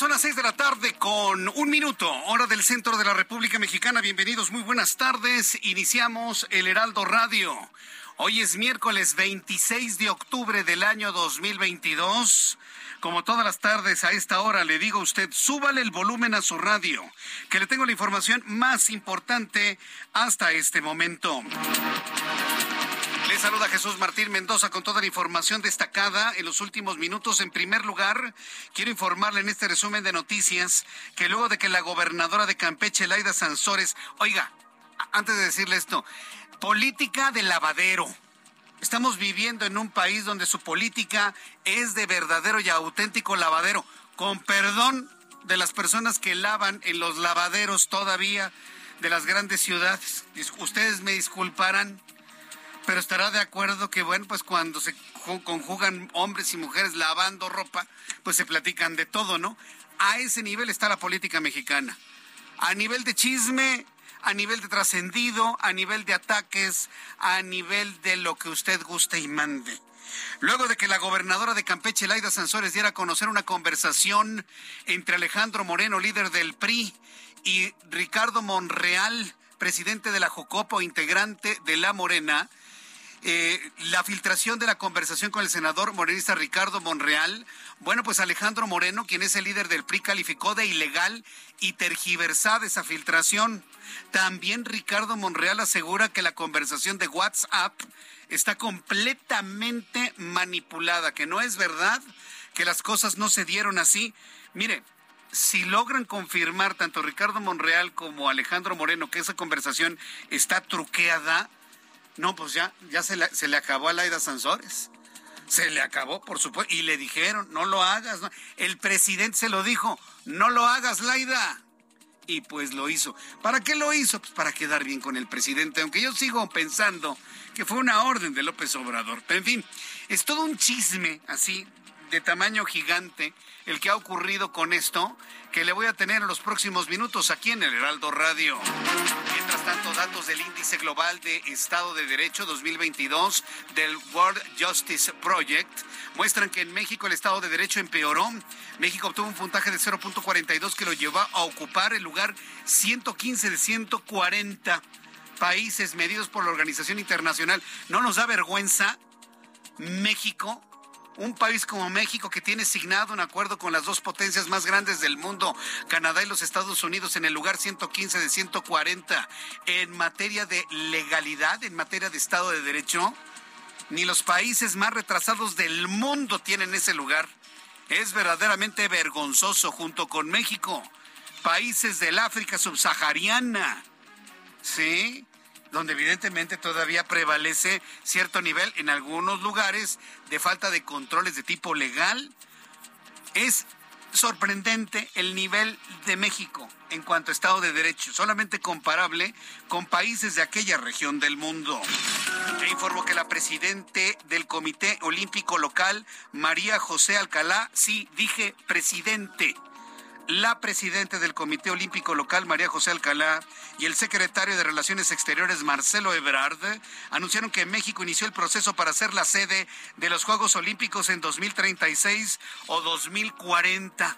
Son las seis de la tarde con un minuto, hora del centro de la República Mexicana. Bienvenidos, muy buenas tardes. Iniciamos el Heraldo Radio. Hoy es miércoles 26 de octubre del año 2022. Como todas las tardes a esta hora le digo a usted, súbale el volumen a su radio, que le tengo la información más importante hasta este momento. Saluda Jesús Martín Mendoza con toda la información destacada en los últimos minutos. En primer lugar, quiero informarle en este resumen de noticias que luego de que la gobernadora de Campeche, Laida Sansores, oiga, antes de decirle esto, política de lavadero. Estamos viviendo en un país donde su política es de verdadero y auténtico lavadero, con perdón de las personas que lavan en los lavaderos todavía de las grandes ciudades. Ustedes me disculparán, pero estará de acuerdo que, bueno, pues cuando se conjugan hombres y mujeres lavando ropa, pues se platican de todo, ¿no? A ese nivel está la política mexicana. A nivel de chisme, a nivel de trascendido, a nivel de ataques, a nivel de lo que usted guste y mande. Luego de que la gobernadora de Campeche, Laida Sansores, diera a conocer una conversación entre Alejandro Moreno, líder del PRI, y Ricardo Monreal, presidente de la Jocopo, integrante de la Morena, eh, la filtración de la conversación con el senador morenista Ricardo Monreal. Bueno, pues Alejandro Moreno, quien es el líder del PRI, calificó de ilegal y tergiversada esa filtración. También Ricardo Monreal asegura que la conversación de WhatsApp está completamente manipulada, que no es verdad, que las cosas no se dieron así. Mire, si logran confirmar tanto Ricardo Monreal como Alejandro Moreno que esa conversación está truqueada, no, pues ya, ya se, le, acabó a Laida Sansores. Se le acabó, por supuesto. Y le dijeron, no lo hagas. El presidente se lo dijo, no lo hagas, Laida. Y pues lo hizo. ¿Para qué lo hizo? Pues para quedar bien con el presidente, aunque yo sigo pensando que fue una orden de López Obrador. Pero en fin, es todo un chisme así, de tamaño gigante, el que ha ocurrido con esto, que le voy a tener en los próximos minutos aquí en el Heraldo Radio. Tanto, datos del Índice Global de Estado de Derecho 2022 del World Justice Project muestran que en México el Estado de Derecho empeoró. México obtuvo un puntaje de 0.42 que lo llevó a ocupar el lugar 115 de 140 países medidos por la Organización Internacional. ¿No nos da vergüenza México un país como México que tiene signado un acuerdo con las dos potencias más grandes del mundo, Canadá y los Estados Unidos, en el lugar 115 de 140 en materia de legalidad, en materia de Estado de Derecho, ni los países más retrasados del mundo tienen ese lugar. Es verdaderamente vergonzoso junto con México, países del África subsahariana. ¿Sí? Donde evidentemente todavía prevalece cierto nivel en algunos lugares de falta de controles de tipo legal. Es sorprendente el nivel de México en cuanto a Estado de Derecho, solamente comparable con países de aquella región del mundo. E informo que la presidente del Comité Olímpico Local, María José Alcalá, sí, dije presidente la presidenta del Comité Olímpico Local, María José Alcalá, y el secretario de Relaciones Exteriores, Marcelo Ebrard, anunciaron que México inició el proceso para ser la sede de los Juegos Olímpicos en 2036 o 2040.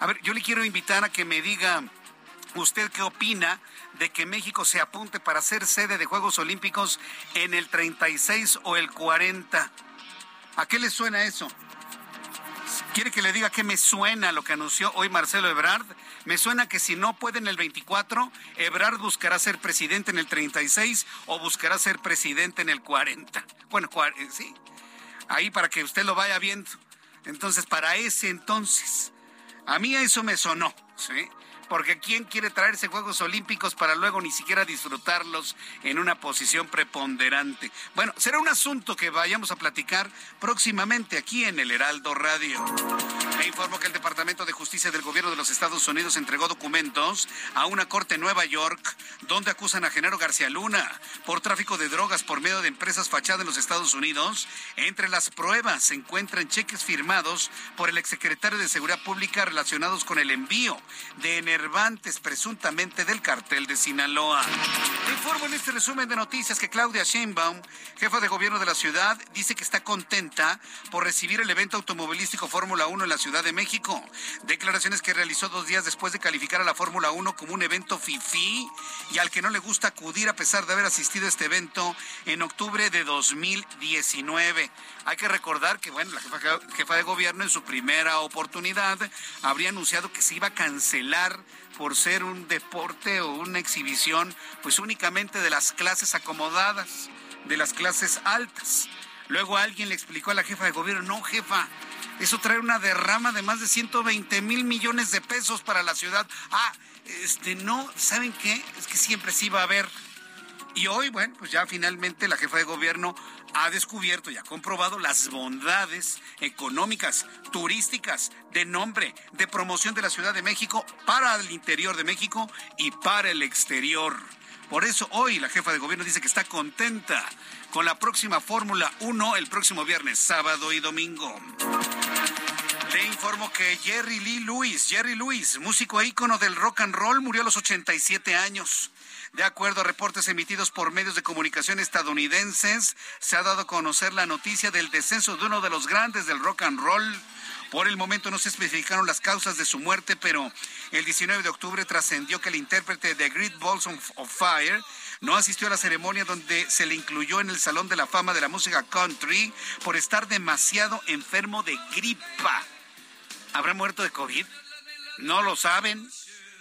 A ver, yo le quiero invitar a que me diga ¿Usted qué opina de que México se apunte para ser sede de Juegos Olímpicos en el 36 o el 40? ¿A qué le suena eso? ¿Quiere que le diga qué me suena lo que anunció hoy Marcelo Ebrard? Me suena que si no puede en el 24, Ebrard buscará ser presidente en el 36 o buscará ser presidente en el 40. Bueno, eh, sí. Ahí para que usted lo vaya viendo. Entonces, para ese entonces, a mí eso me sonó, ¿sí? Porque ¿quién quiere traerse Juegos Olímpicos para luego ni siquiera disfrutarlos en una posición preponderante? Bueno, será un asunto que vayamos a platicar próximamente aquí en el Heraldo Radio. Me informo que el Departamento de Justicia del Gobierno de los Estados Unidos entregó documentos a una corte en Nueva York donde acusan a Genaro García Luna por tráfico de drogas por medio de empresas fachadas en los Estados Unidos. Entre las pruebas se encuentran cheques firmados por el exsecretario de Seguridad Pública relacionados con el envío de energía presuntamente del cartel de Sinaloa. informo en este resumen de noticias que Claudia Sheinbaum, jefa de gobierno de la ciudad, dice que está contenta por recibir el evento automovilístico Fórmula 1 en la Ciudad de México. Declaraciones que realizó dos días después de calificar a la Fórmula 1 como un evento fifí y al que no le gusta acudir a pesar de haber asistido a este evento en octubre de 2019. Hay que recordar que, bueno, la jefa, jefa de gobierno en su primera oportunidad habría anunciado que se iba a cancelar por ser un deporte o una exhibición, pues únicamente de las clases acomodadas, de las clases altas. Luego alguien le explicó a la jefa de gobierno, no jefa, eso trae una derrama de más de 120 mil millones de pesos para la ciudad. Ah, este, no, ¿saben qué? Es que siempre sí va a haber. Y hoy, bueno, pues ya finalmente la jefa de gobierno ha descubierto y ha comprobado las bondades económicas, turísticas, de nombre, de promoción de la Ciudad de México para el interior de México y para el exterior. Por eso hoy la jefa de gobierno dice que está contenta con la próxima Fórmula 1 el próximo viernes, sábado y domingo. Le informo que Jerry Lee Lewis, Jerry Lewis, músico e ícono del rock and roll, murió a los 87 años. De acuerdo a reportes emitidos por medios de comunicación estadounidenses, se ha dado a conocer la noticia del descenso de uno de los grandes del rock and roll. Por el momento no se especificaron las causas de su muerte, pero el 19 de octubre trascendió que el intérprete de Great Balls of Fire no asistió a la ceremonia donde se le incluyó en el Salón de la Fama de la Música Country por estar demasiado enfermo de gripa. ¿Habrá muerto de COVID? No lo saben,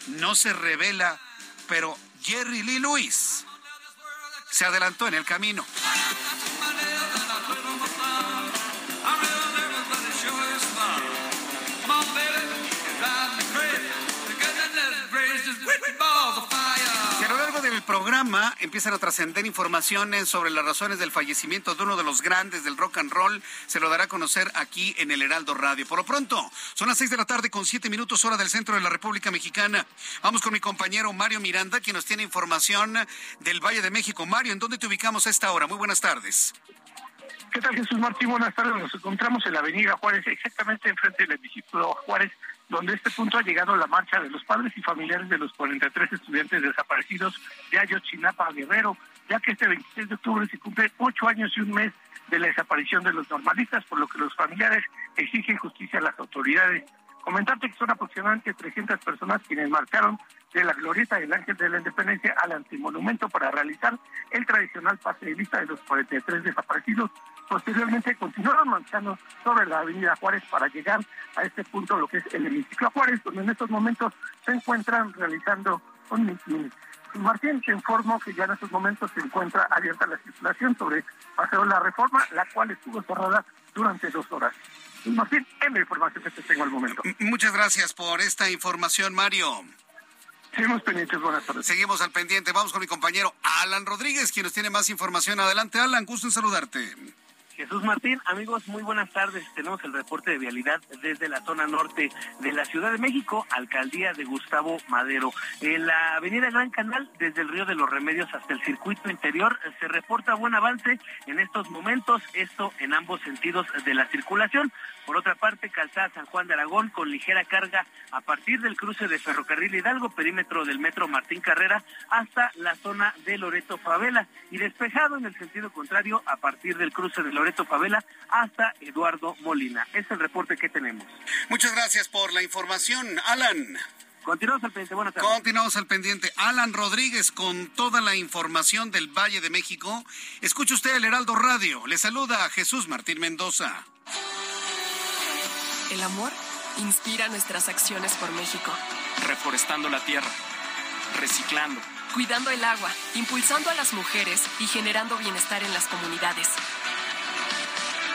no se revela, pero Jerry Lee Lewis se adelantó en el camino. Programa empiezan a trascender informaciones sobre las razones del fallecimiento de uno de los grandes del rock and roll. Se lo dará a conocer aquí en el Heraldo Radio. Por lo pronto, son las seis de la tarde con siete minutos hora del centro de la República Mexicana. Vamos con mi compañero Mario Miranda, quien nos tiene información del Valle de México. Mario, ¿en dónde te ubicamos a esta hora? Muy buenas tardes. ¿Qué tal, Jesús Martín? Buenas tardes. Nos encontramos en la Avenida Juárez, exactamente enfrente del edificio Juárez donde este punto ha llegado la marcha de los padres y familiares de los 43 estudiantes desaparecidos de Ayotzinapa Guerrero, ya que este 26 de octubre se cumple ocho años y un mes de la desaparición de los normalistas, por lo que los familiares exigen justicia a las autoridades. Comentarte que son aproximadamente 300 personas quienes marcharon de la glorieta del Ángel de la Independencia al antimonumento para realizar el tradicional pase de lista de los 43 desaparecidos. Posteriormente continuaron marchando sobre la avenida Juárez para llegar a este punto, lo que es el hemiciclo Juárez, donde en estos momentos se encuentran realizando un mitin. Martín te informó que ya en estos momentos se encuentra abierta la circulación sobre Paseo La Reforma, la cual estuvo cerrada durante dos horas. Martín, es la información que te tengo al momento. Muchas gracias por esta información, Mario. Seguimos pendientes, buenas tardes. Seguimos al pendiente. Vamos con mi compañero Alan Rodríguez, quien nos tiene más información. Adelante, Alan, gusto en saludarte. Jesús Martín, amigos, muy buenas tardes. Tenemos el reporte de vialidad desde la zona norte de la Ciudad de México, alcaldía de Gustavo Madero. En la avenida Gran Canal, desde el río de los Remedios hasta el circuito interior, se reporta buen avance en estos momentos, esto en ambos sentidos de la circulación. Por otra parte, calzada San Juan de Aragón con ligera carga a partir del cruce de Ferrocarril Hidalgo, perímetro del metro Martín Carrera, hasta la zona de Loreto Favela y despejado en el sentido contrario a partir del cruce de Loreto Favela hasta Eduardo Molina. Es el reporte que tenemos. Muchas gracias por la información, Alan. Continuamos al pendiente. Buenas tardes. Continuamos al pendiente. Alan Rodríguez con toda la información del Valle de México. Escuche usted el Heraldo Radio. Le saluda a Jesús Martín Mendoza. El amor inspira nuestras acciones por México. Reforestando la tierra, reciclando, cuidando el agua, impulsando a las mujeres y generando bienestar en las comunidades.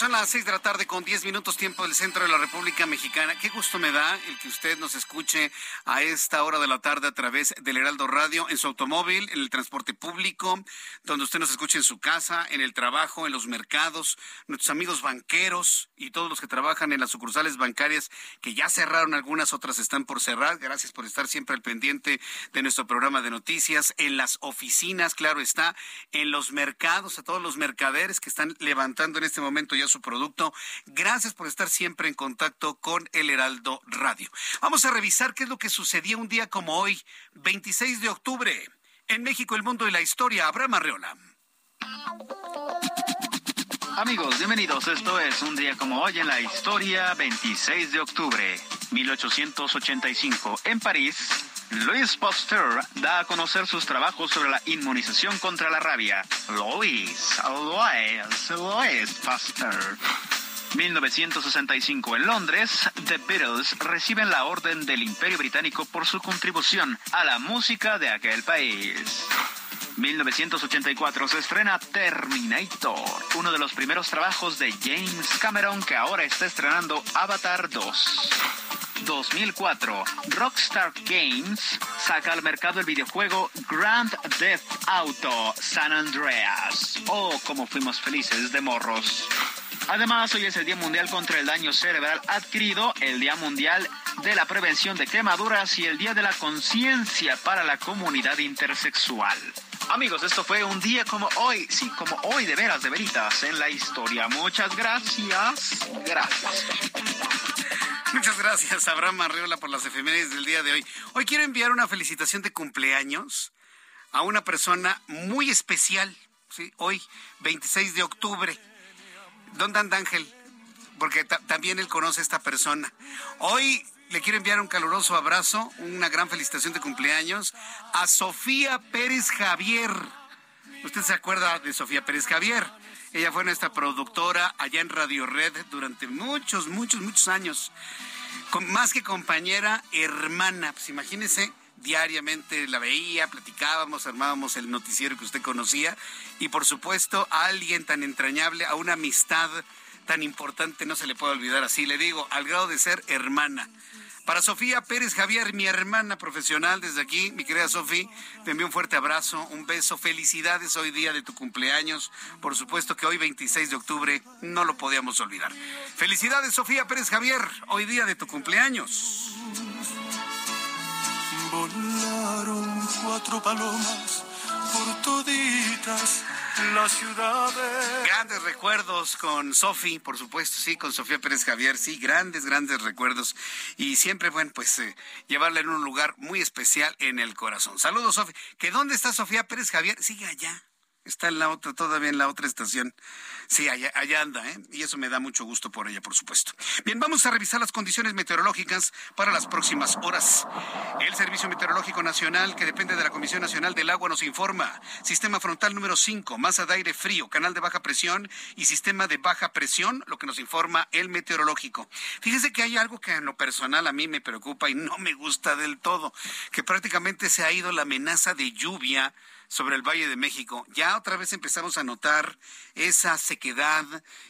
Son las seis de la tarde con diez minutos tiempo del centro de la República Mexicana. Qué gusto me da el que usted nos escuche a esta hora de la tarde a través del Heraldo Radio, en su automóvil, en el transporte público, donde usted nos escuche en su casa, en el trabajo, en los mercados, nuestros amigos banqueros y todos los que trabajan en las sucursales bancarias que ya cerraron algunas, otras están por cerrar. Gracias por estar siempre al pendiente de nuestro programa de noticias, en las oficinas, claro está, en los mercados, a todos los mercaderes que están levantando en este momento ya su producto. Gracias por estar siempre en contacto con el Heraldo Radio. Vamos a revisar qué es lo que sucedía un día como hoy, 26 de octubre. En México, el mundo y la historia. Abraham Arreola. Amigos, bienvenidos. Esto es un día como hoy en la historia, 26 de octubre, 1885. En París, Louis Pasteur da a conocer sus trabajos sobre la inmunización contra la rabia. Louis, Louis, Louis Pasteur. 1965 en Londres, The Beatles reciben la Orden del Imperio Británico por su contribución a la música de aquel país. 1984 se estrena Terminator, uno de los primeros trabajos de James Cameron que ahora está estrenando Avatar 2. 2004, Rockstar Games saca al mercado el videojuego Grand Theft Auto San Andreas. Oh, como fuimos felices de morros. Además, hoy es el Día Mundial contra el Daño Cerebral Adquirido, el Día Mundial de la Prevención de Quemaduras y el Día de la Conciencia para la Comunidad Intersexual. Amigos, esto fue un día como hoy, sí, como hoy de veras, de veritas en la historia. Muchas gracias. Gracias. Muchas gracias, Abraham Arreola, por las efemérides del día de hoy. Hoy quiero enviar una felicitación de cumpleaños a una persona muy especial, ¿sí? Hoy, 26 de octubre. Don Dan Ángel? Porque también él conoce a esta persona. Hoy le quiero enviar un caluroso abrazo, una gran felicitación de cumpleaños a Sofía Pérez Javier. ¿Usted se acuerda de Sofía Pérez Javier? Ella fue nuestra productora allá en Radio Red durante muchos, muchos, muchos años. más que compañera, hermana. Pues imagínese, diariamente la veía, platicábamos, armábamos el noticiero que usted conocía. Y por supuesto, a alguien tan entrañable, a una amistad tan importante, no se le puede olvidar así. Le digo, al grado de ser hermana. Para Sofía Pérez Javier, mi hermana profesional desde aquí, mi querida Sofía, te envío un fuerte abrazo, un beso, felicidades hoy día de tu cumpleaños. Por supuesto que hoy 26 de octubre no lo podíamos olvidar. Felicidades Sofía Pérez Javier, hoy día de tu cumpleaños. Volaron cuatro palomas por las ciudades. Grandes recuerdos con Sofi, por supuesto, sí, con Sofía Pérez Javier, sí, grandes, grandes recuerdos. Y siempre, bueno, pues eh, llevarla en un lugar muy especial en el corazón. Saludos, Sofi. ¿Que dónde está Sofía Pérez Javier? Sigue allá. Está en la otra, todavía en la otra estación. Sí, allá, anda, ¿eh? Y eso me da mucho gusto por ella, por supuesto. Bien, vamos a revisar las condiciones meteorológicas para las próximas horas. El Servicio Meteorológico Nacional, que depende de la Comisión Nacional del Agua, nos informa. Sistema frontal número 5, masa de aire frío, canal de baja presión y sistema de baja presión, lo que nos informa el meteorológico. Fíjese que hay algo que en lo personal a mí me preocupa y no me gusta del todo, que prácticamente se ha ido la amenaza de lluvia sobre el Valle de México. Ya otra vez empezamos a notar esa sequedad,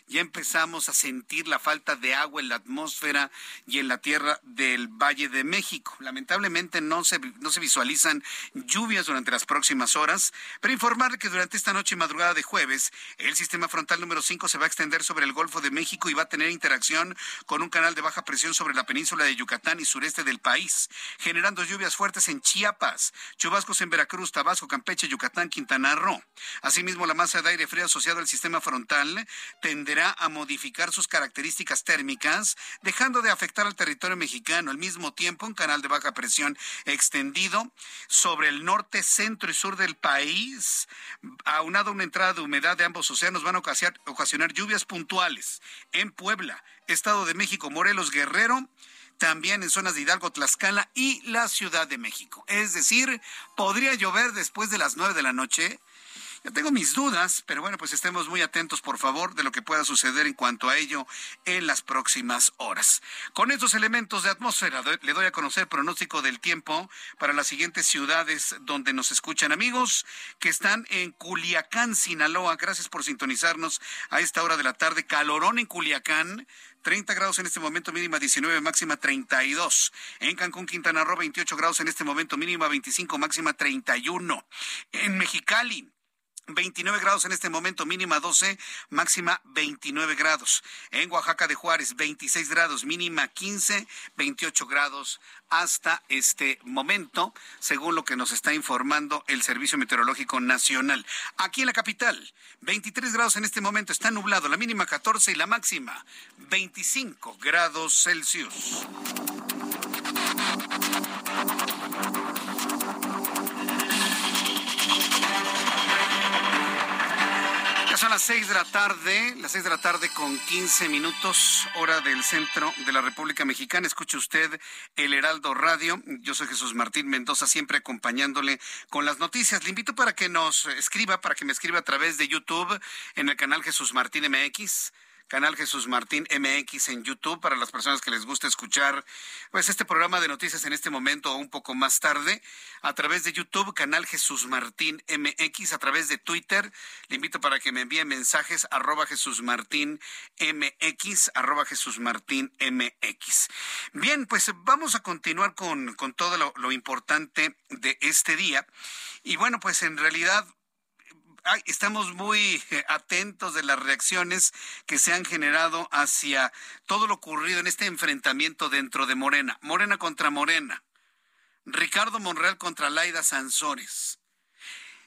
ya empezamos a sentir la falta de agua en la atmósfera y en la tierra del Valle de México. Lamentablemente no se, no se visualizan lluvias durante las próximas horas, pero informarle que durante esta noche y madrugada de jueves, el sistema frontal número 5 se va a extender sobre el Golfo de México y va a tener interacción con un canal de baja presión sobre la península de Yucatán y sureste del país, generando lluvias fuertes en Chiapas, chubascos en Veracruz, Tabasco, Campeche, Yucatán, Quintana Roo. Asimismo, la masa de aire frío asociada al sistema frontal tenderá a modificar sus características térmicas, dejando de afectar al territorio mexicano. Al mismo tiempo, un canal de baja presión extendido sobre el norte, centro y sur del país, aunado a una entrada de humedad de ambos océanos, van a ocasionar lluvias puntuales en Puebla, Estado de México, Morelos, Guerrero también en zonas de Hidalgo, Tlaxcala y la Ciudad de México. Es decir, podría llover después de las nueve de la noche. Yo tengo mis dudas, pero bueno, pues estemos muy atentos, por favor, de lo que pueda suceder en cuanto a ello en las próximas horas. Con estos elementos de atmósfera, le doy a conocer pronóstico del tiempo para las siguientes ciudades donde nos escuchan amigos que están en Culiacán, Sinaloa. Gracias por sintonizarnos a esta hora de la tarde. Calorón en Culiacán. 30 grados en este momento, mínima 19, máxima 32. En Cancún, Quintana Roo, 28 grados en este momento, mínima 25, máxima 31. En Mexicali, 29 grados en este momento, mínima 12, máxima 29 grados. En Oaxaca de Juárez, 26 grados, mínima 15, 28 grados hasta este momento, según lo que nos está informando el Servicio Meteorológico Nacional. Aquí en la capital, 23 grados en este momento, está nublado, la mínima 14 y la máxima 25 grados Celsius. Son las seis de la tarde, las seis de la tarde con quince minutos, hora del centro de la República Mexicana. Escuche usted el Heraldo Radio. Yo soy Jesús Martín Mendoza, siempre acompañándole con las noticias. Le invito para que nos escriba, para que me escriba a través de YouTube en el canal Jesús Martín MX canal Jesús Martín MX en YouTube para las personas que les gusta escuchar pues este programa de noticias en este momento o un poco más tarde a través de YouTube canal Jesús Martín MX a través de Twitter. Le invito para que me envíe mensajes arroba Jesús Martín MX arroba Jesús Martín MX bien pues vamos a continuar con, con todo lo, lo importante de este día. Y bueno pues en realidad estamos muy atentos de las reacciones que se han generado hacia todo lo ocurrido en este enfrentamiento dentro de Morena. Morena contra Morena. Ricardo Monreal contra Laida Sansores.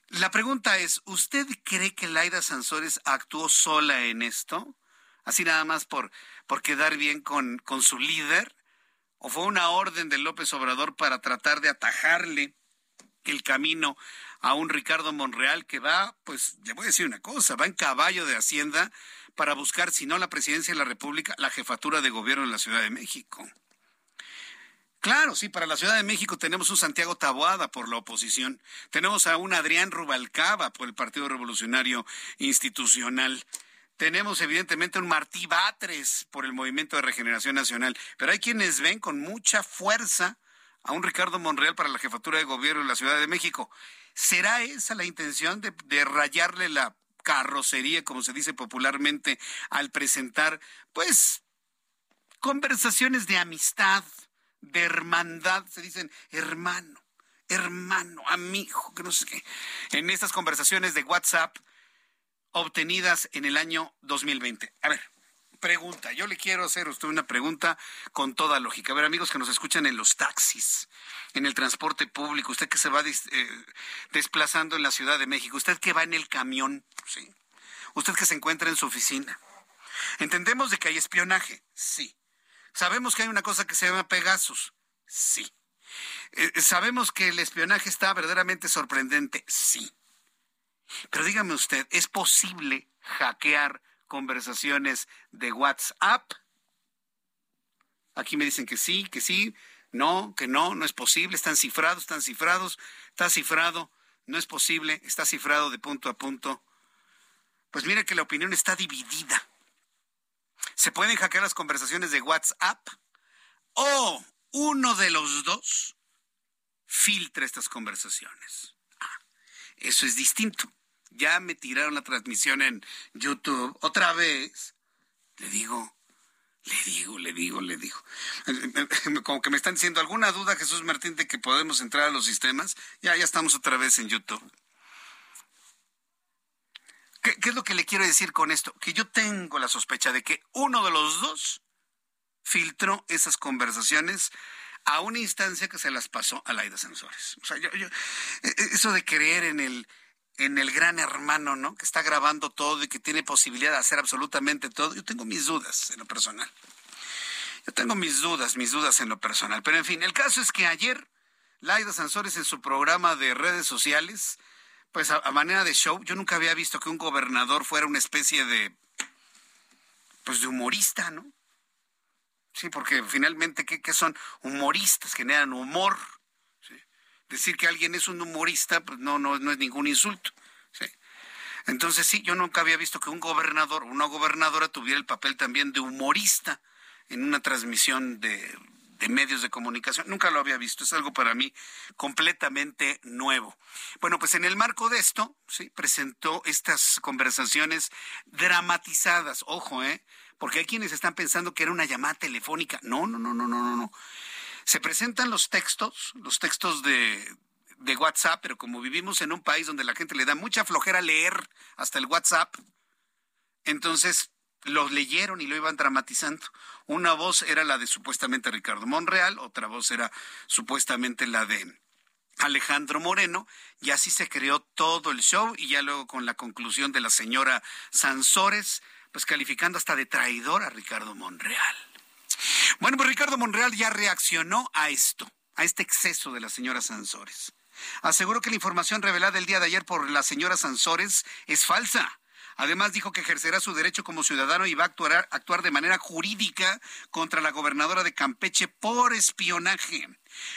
La pregunta es, ¿usted cree que Laida Sansores actuó sola en esto? Así nada más por, por quedar bien con, con su líder. ¿O fue una orden de López Obrador para tratar de atajarle el camino a un Ricardo Monreal que va, pues le voy a decir una cosa, va en caballo de Hacienda para buscar, si no la presidencia de la República, la jefatura de gobierno en la Ciudad de México. Claro, sí, para la Ciudad de México tenemos un Santiago Taboada por la oposición, tenemos a un Adrián Rubalcaba por el Partido Revolucionario Institucional, tenemos evidentemente un Martí Batres por el Movimiento de Regeneración Nacional, pero hay quienes ven con mucha fuerza a un Ricardo Monreal para la jefatura de gobierno en la Ciudad de México. ¿Será esa la intención de, rayarle la carrocería, como se dice popularmente, al presentar, pues, conversaciones de amistad, de hermandad, se dicen hermano, hermano, amigo, que no sé qué, en estas conversaciones de WhatsApp obtenidas en el año 2020. A ver, pregunta. Yo le quiero hacer a usted una pregunta con toda lógica. A ver, amigos que nos escuchan en los taxis, en el transporte público, usted que se va eh, desplazando en la Ciudad de México, usted que va en el camión, ¿sí? Usted que se encuentra en su oficina. ¿Entendemos de que hay espionaje? Sí. ¿Sabemos que hay una cosa que se llama Pegasus? Sí. Eh, ¿Sabemos que el espionaje está verdaderamente sorprendente? Sí. Pero dígame usted, ¿es posible hackear conversaciones de WhatsApp. Aquí me dicen que sí, que sí, no, que no, no es posible, están cifrados, están cifrados, está cifrado, no es posible, está cifrado de punto a punto. Pues mire que la opinión está dividida. Se pueden hackear las conversaciones de WhatsApp o uno de los dos filtra estas conversaciones. Ah, eso es distinto ya me tiraron la transmisión en YouTube otra vez. Le digo, le digo, le digo, le digo. Como que me están diciendo alguna duda, Jesús Martín, de que podemos entrar a los sistemas. Ya, ya estamos otra vez en YouTube. ¿Qué, ¿Qué, es lo que le quiero decir con esto? Que yo tengo la sospecha de que uno de los dos filtró esas conversaciones a una instancia que se las pasó a Laida Sansores. O sea, yo, yo, e, e, eso de creer en el, en el gran hermano, ¿no? Que está grabando todo y que tiene posibilidad de hacer absolutamente todo. Yo tengo mis dudas en lo personal. Yo tengo mis dudas, mis dudas en lo personal. Pero en fin, el caso es que ayer Laida Sansores en su programa de redes sociales, pues a, manera de show, yo nunca había visto que un gobernador fuera una especie de, pues de humorista, ¿no? Sí, porque finalmente, ¿qué, qué son? Humoristas, generan humor. Decir que alguien es un humorista, pues no, no, no es ningún insulto. Entonces sí, yo nunca había visto que un gobernador o una gobernadora tuviera el papel también de humorista en una transmisión de, medios de comunicación. Nunca lo había visto, es algo para mí completamente nuevo. Bueno, pues en el marco de esto, sí, presentó estas conversaciones dramatizadas. Ojo, ¿eh? Porque hay quienes están pensando que era una llamada telefónica. No, no, no, no, no, no. Se presentan los textos, los textos de, de WhatsApp, pero como vivimos en un país donde la gente le da mucha flojera leer hasta el WhatsApp, entonces los leyeron y lo iban dramatizando. Una voz era la de supuestamente Ricardo Monreal, otra voz era supuestamente la de Alejandro Moreno, y así se creó todo el show, y ya luego con la conclusión de la señora Sansores, pues calificando hasta de traidor a Ricardo Monreal. Bueno, pues Ricardo Monreal ya reaccionó a esto, a este exceso de la señora Sansores. Aseguró que la información revelada el día de ayer por la señora Sansores es falsa. Además dijo que ejercerá su derecho como ciudadano y va a actuar, actuar de manera jurídica contra la gobernadora de Campeche por espionaje.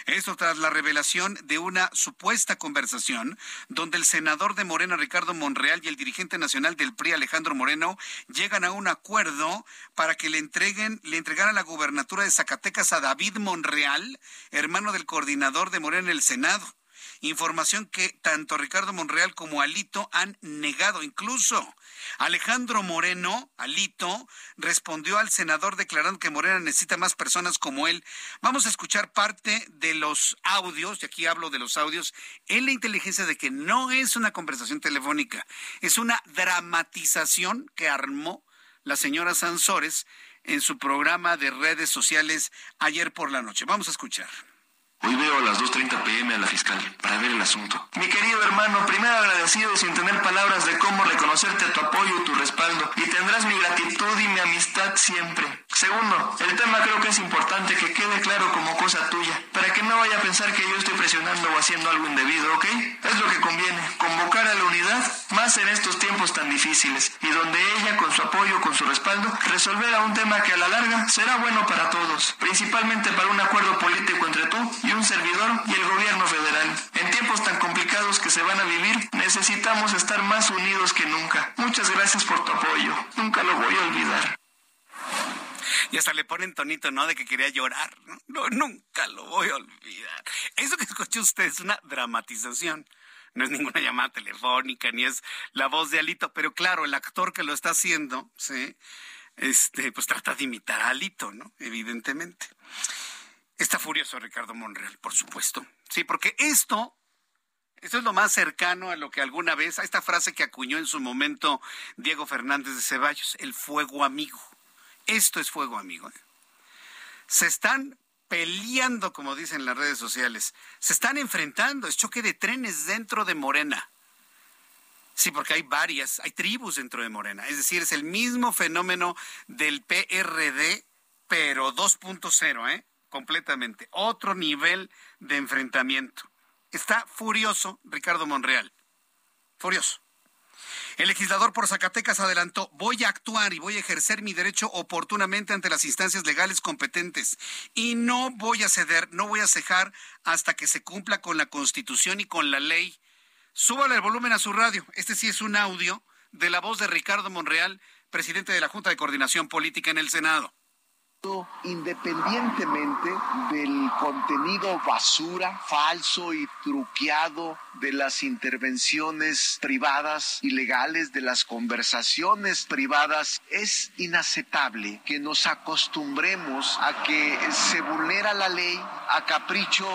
Esto tras la revelación de una supuesta conversación donde el senador de Morena Ricardo Monreal y el dirigente nacional del PRI Alejandro Moreno llegan a un acuerdo para que le entreguen le entregaran la gubernatura de Zacatecas a David Monreal, hermano del coordinador de Morena en el Senado. Información que tanto Ricardo Monreal como Alito han negado. Incluso Alejandro Moreno, Alito, respondió al senador declarando que Morena necesita más personas como él. Vamos a escuchar parte de los audios, y aquí hablo de los audios, en la inteligencia de que no es una conversación telefónica, es una dramatización que armó la señora Sansores en su programa de redes sociales ayer por la noche. Vamos a escuchar. Hoy veo a las 2.30 pm a la fiscal para ver el asunto. Mi querido hermano, primero agradecido y sin tener palabras de cómo reconocerte tu apoyo tu respaldo. Y tendrás mi gratitud y mi amistad siempre. Segundo, el tema creo que es importante que quede claro como cosa tuya, para que no vaya a pensar que yo estoy presionando o haciendo algo indebido, ¿ok? Es lo que conviene, convocar a la unidad, más en estos tiempos tan difíciles, y donde ella, con su apoyo, con su respaldo, resolverá un tema que a la larga será bueno para todos, principalmente para un acuerdo político entre tú y un servidor y el gobierno federal. En tiempos tan complicados que se van a vivir, necesitamos estar más unidos que nunca. Muchas gracias por tu apoyo. Nunca lo voy a olvidar. Y hasta le ponen tonito, ¿no? De que quería llorar. No, nunca lo voy a olvidar. Eso que escuchó usted es una dramatización. No es ninguna llamada telefónica, ni es la voz de Alito. Pero claro, el actor que lo está haciendo, ¿sí? Este, pues trata de imitar a Alito, ¿no? Evidentemente. Está furioso Ricardo Monreal, por supuesto. Sí, porque esto, esto es lo más cercano a lo que alguna vez, a esta frase que acuñó en su momento Diego Fernández de Ceballos, el fuego amigo. Esto es fuego amigo. ¿eh? Se están peleando, como dicen las redes sociales. Se están enfrentando. Es choque de trenes dentro de Morena. Sí, porque hay varias, hay tribus dentro de Morena. Es decir, es el mismo fenómeno del PRD, pero 2.0, ¿eh? Completamente. Otro nivel de enfrentamiento. Está furioso Ricardo Monreal. Furioso. El legislador por Zacatecas adelantó, voy a actuar y voy a ejercer mi derecho oportunamente ante las instancias legales competentes y no voy a ceder, no voy a cejar hasta que se cumpla con la constitución y con la ley. Súbale el volumen a su radio. Este sí es un audio de la voz de Ricardo Monreal, presidente de la Junta de Coordinación Política en el Senado independientemente del contenido basura, falso y truqueado de las intervenciones privadas, ilegales, de las conversaciones privadas, es inaceptable que nos acostumbremos a que se vulnera la ley a capricho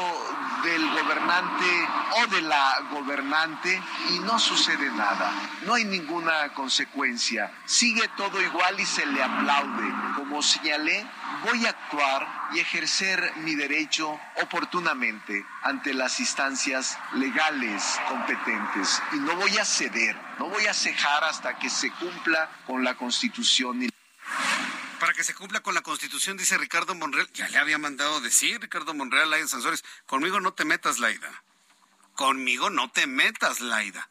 del gobernante o de la gobernante y no sucede nada. No hay ninguna consecuencia. Sigue todo igual y se le aplaude. Como señalé, voy a actuar y ejercer mi derecho oportunamente ante las instancias legales competentes y no voy a ceder, no voy a cejar hasta que se cumpla con la Constitución. Para que se cumpla con la Constitución, dice Ricardo Monreal, ya le había mandado decir Ricardo Monreal, Laida Sansores, conmigo no te metas, Laida. Conmigo no te metas, Laida.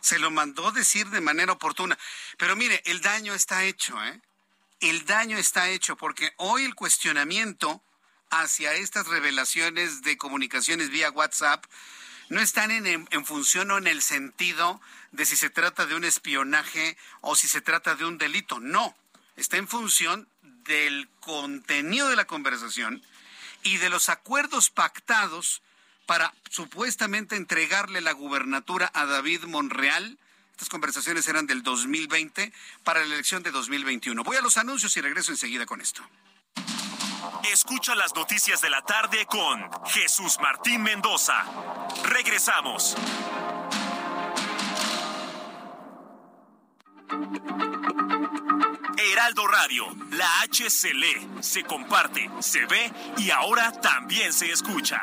Se lo mandó decir de manera oportuna. Pero mire, el daño está hecho, ¿eh? El daño está hecho porque hoy el cuestionamiento hacia estas revelaciones de comunicaciones vía WhatsApp no están en, en, función o en el sentido de si se trata de un espionaje o si se trata de un delito. No, está en función del contenido de la conversación y de los acuerdos pactados para supuestamente entregarle la gubernatura a David Monreal. Estas conversaciones eran del 2020 para la elección de 2021. Voy a los anuncios y regreso enseguida con esto. Escucha las noticias de la tarde con Jesús Martín Mendoza. Regresamos. Heraldo Radio, la H se lee, se comparte, se ve y ahora también se escucha.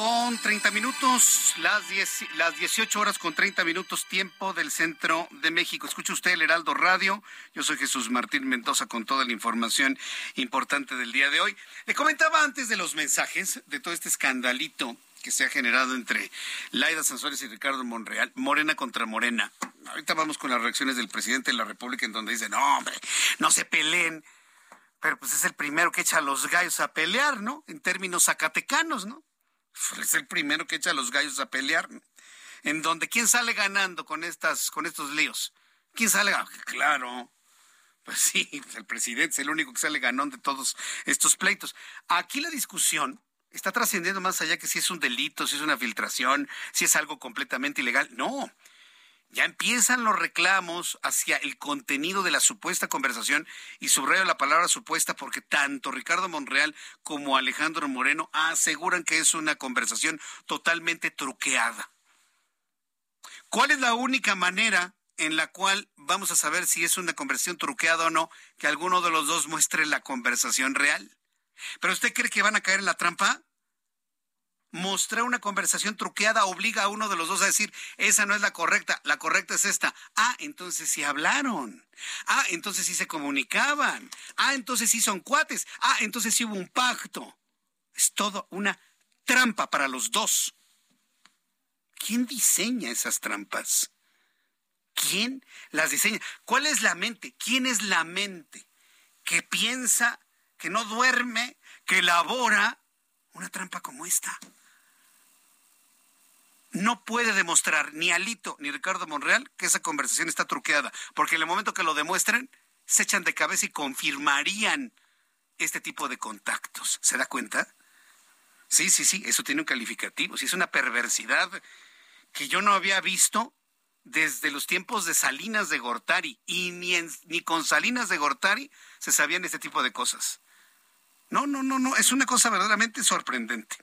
Con 30 minutos, las, 10, las 18 horas con 30 minutos tiempo del centro de México. Escucha usted el Heraldo Radio. Yo soy Jesús Martín Mendoza con toda la información importante del día de hoy. Le comentaba antes de los mensajes de todo este escandalito que se ha generado entre Laida Sansores y Ricardo Monreal, Morena contra Morena. Ahorita vamos con las reacciones del presidente de la República en donde dice, no, hombre, no se peleen pero pues es el primero que echa a los gallos a pelear, ¿no? En términos zacatecanos, ¿no? Es el primero que echa a los gallos a pelear. En donde, ¿quién sale ganando con, estas, con estos líos? ¿Quién sale? ganando? Claro. Pues sí, pues el presidente es el único que sale ganón de todos estos pleitos. Aquí la discusión está trascendiendo más allá que si es un delito, si es una filtración, si es algo completamente ilegal. No, ya empiezan los reclamos hacia el contenido de la supuesta conversación y subrayo la palabra supuesta porque tanto Ricardo Monreal como Alejandro Moreno aseguran que es una conversación totalmente truqueada. ¿Cuál es la única manera en la cual vamos a saber si es una conversación truqueada o no que alguno de los dos muestre la conversación real? ¿Pero usted cree que van a caer en la trampa? Mostrar una conversación truqueada obliga a uno de los dos a decir, esa no es la correcta, la correcta es esta. Ah, entonces sí hablaron. Ah, entonces sí se comunicaban. Ah, entonces sí son cuates. Ah, entonces sí hubo un pacto. Es todo una trampa para los dos. ¿Quién diseña esas trampas? ¿Quién las diseña? ¿Cuál es la mente? ¿Quién es la mente que piensa, que no duerme, que elabora una trampa como esta? No puede demostrar ni Alito ni Ricardo Monreal que esa conversación está truqueada, porque en el momento que lo demuestren, se echan de cabeza y confirmarían este tipo de contactos. ¿Se da cuenta? Sí, sí, sí, eso tiene un calificativo, sí, es una perversidad que yo no había visto desde los tiempos de Salinas de Gortari, y ni, ni con Salinas de Gortari se sabían este tipo de cosas. No, no, no, no, es una cosa verdaderamente sorprendente.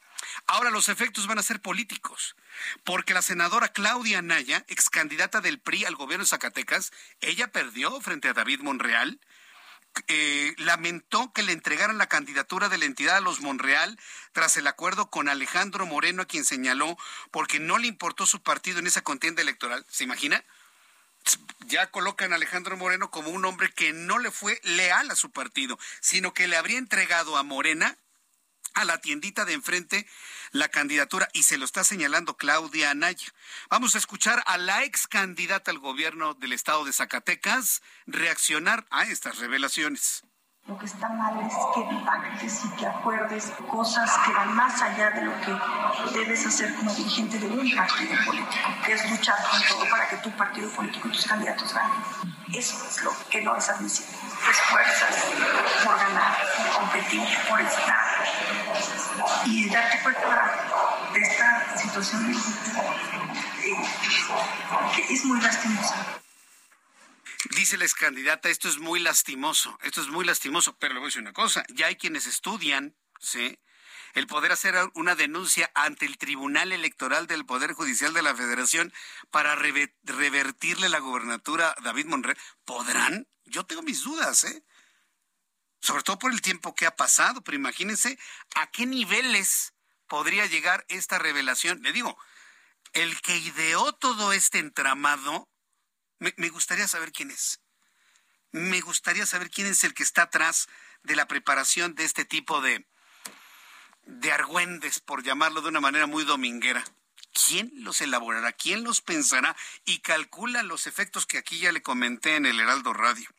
Ahora los efectos van a ser políticos, porque la senadora Claudia Naya, ex candidata del PRI al gobierno de Zacatecas, ella perdió frente a David Monreal. Eh, lamentó que le entregaran la candidatura de la entidad a los Monreal tras el acuerdo con Alejandro Moreno, a quien señaló porque no le importó su partido en esa contienda electoral. ¿Se imagina? ya colocan a Alejandro Moreno como un hombre que no le fue leal a su partido, sino que le habría entregado a Morena a la tiendita de enfrente la candidatura y se lo está señalando Claudia Anaya. Vamos a escuchar a la ex candidata al gobierno del estado de Zacatecas reaccionar a estas revelaciones. Lo que está mal es que pactes y que acuerdes cosas que van más allá de lo que debes hacer como dirigente de un partido político, que es luchar con todo para que tu partido político y tus candidatos ganen. Eso es lo que no es admisible. Esfuerzas por ganar, por competir, por estar y darte cuenta de esta situación eh, que es muy lastimosa. Dice la ex candidata, esto es muy lastimoso, esto es muy lastimoso, pero le voy a decir una cosa, ya hay quienes estudian, ¿sí? El poder hacer una denuncia ante el Tribunal Electoral del Poder Judicial de la Federación para revertirle la gobernatura a David Monreal. ¿Podrán? Yo tengo mis dudas, ¿eh? Sobre todo por el tiempo que ha pasado, pero imagínense a qué niveles podría llegar esta revelación. Le digo, el que ideó todo este entramado me, gustaría saber quién es. Me gustaría saber quién es el que está atrás de la preparación de este tipo de, de argüendes, por llamarlo de una manera muy dominguera. ¿Quién los elaborará? ¿Quién los pensará? Y calcula los efectos que aquí ya le comenté en el Heraldo Radio.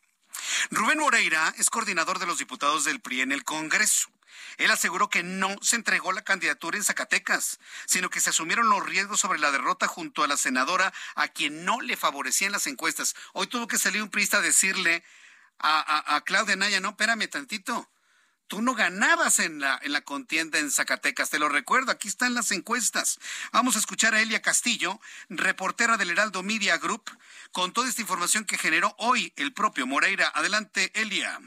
Rubén Moreira es coordinador de los diputados del PRI en el Congreso. Él aseguró que no se entregó la candidatura en Zacatecas, sino que se asumieron los riesgos sobre la derrota junto a la senadora a quien no le favorecían las encuestas. Hoy tuvo que salir un priista a decirle a, Claudia Naya, no, espérame tantito. Tú no ganabas en la, en la contienda en Zacatecas, te lo recuerdo, aquí están las encuestas. Vamos a escuchar a Elia Castillo, reportera del Heraldo Media Group, con toda esta información que generó hoy el propio Moreira. Adelante, Elia.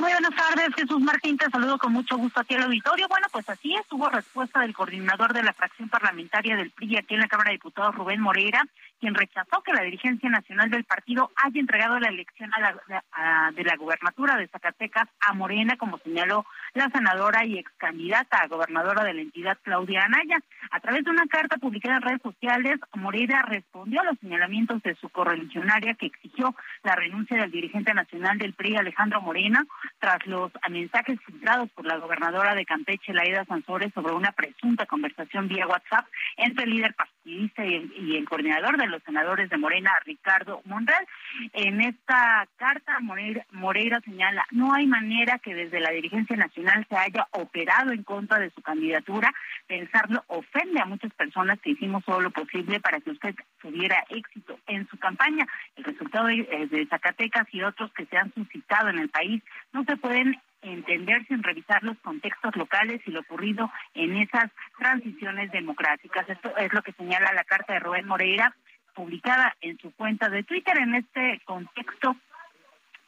Muy buenas tardes, Jesús Martín, te saludo con mucho gusto aquí al auditorio. Bueno, pues así es, hubo respuesta del coordinador de la fracción parlamentaria del PRI aquí en la Cámara de Diputados, Rubén Moreira, quien rechazó que la dirigencia nacional del partido haya entregado la elección a la, de la gubernatura de Zacatecas a Morena, como señaló la senadora y ex candidata a gobernadora de la entidad, Claudia Anaya. A través de una carta publicada en redes sociales, Moreira respondió a los señalamientos de su correligionaria que exigió la renuncia del dirigente nacional del PRI, Alejandro Morena, tras los mensajes filtrados por la gobernadora de Campeche, Laida Sansores, sobre una presunta conversación vía WhatsApp entre el líder partidista y el, y el coordinador de los senadores de Morena, Ricardo Monreal. En esta carta, Moreira, señala, no hay manera que desde la dirigencia nacional se haya operado en contra de su candidatura. Pensarlo ofende a muchas personas que hicimos todo lo posible para que usted tuviera éxito en su campaña. El resultado de Zacatecas y otros que se han suscitado en el país no se pueden entender sin revisar los contextos locales y lo ocurrido en esas transiciones democráticas. Esto es lo que señala la carta de Rubén Moreira, publicada en su cuenta de Twitter. En este contexto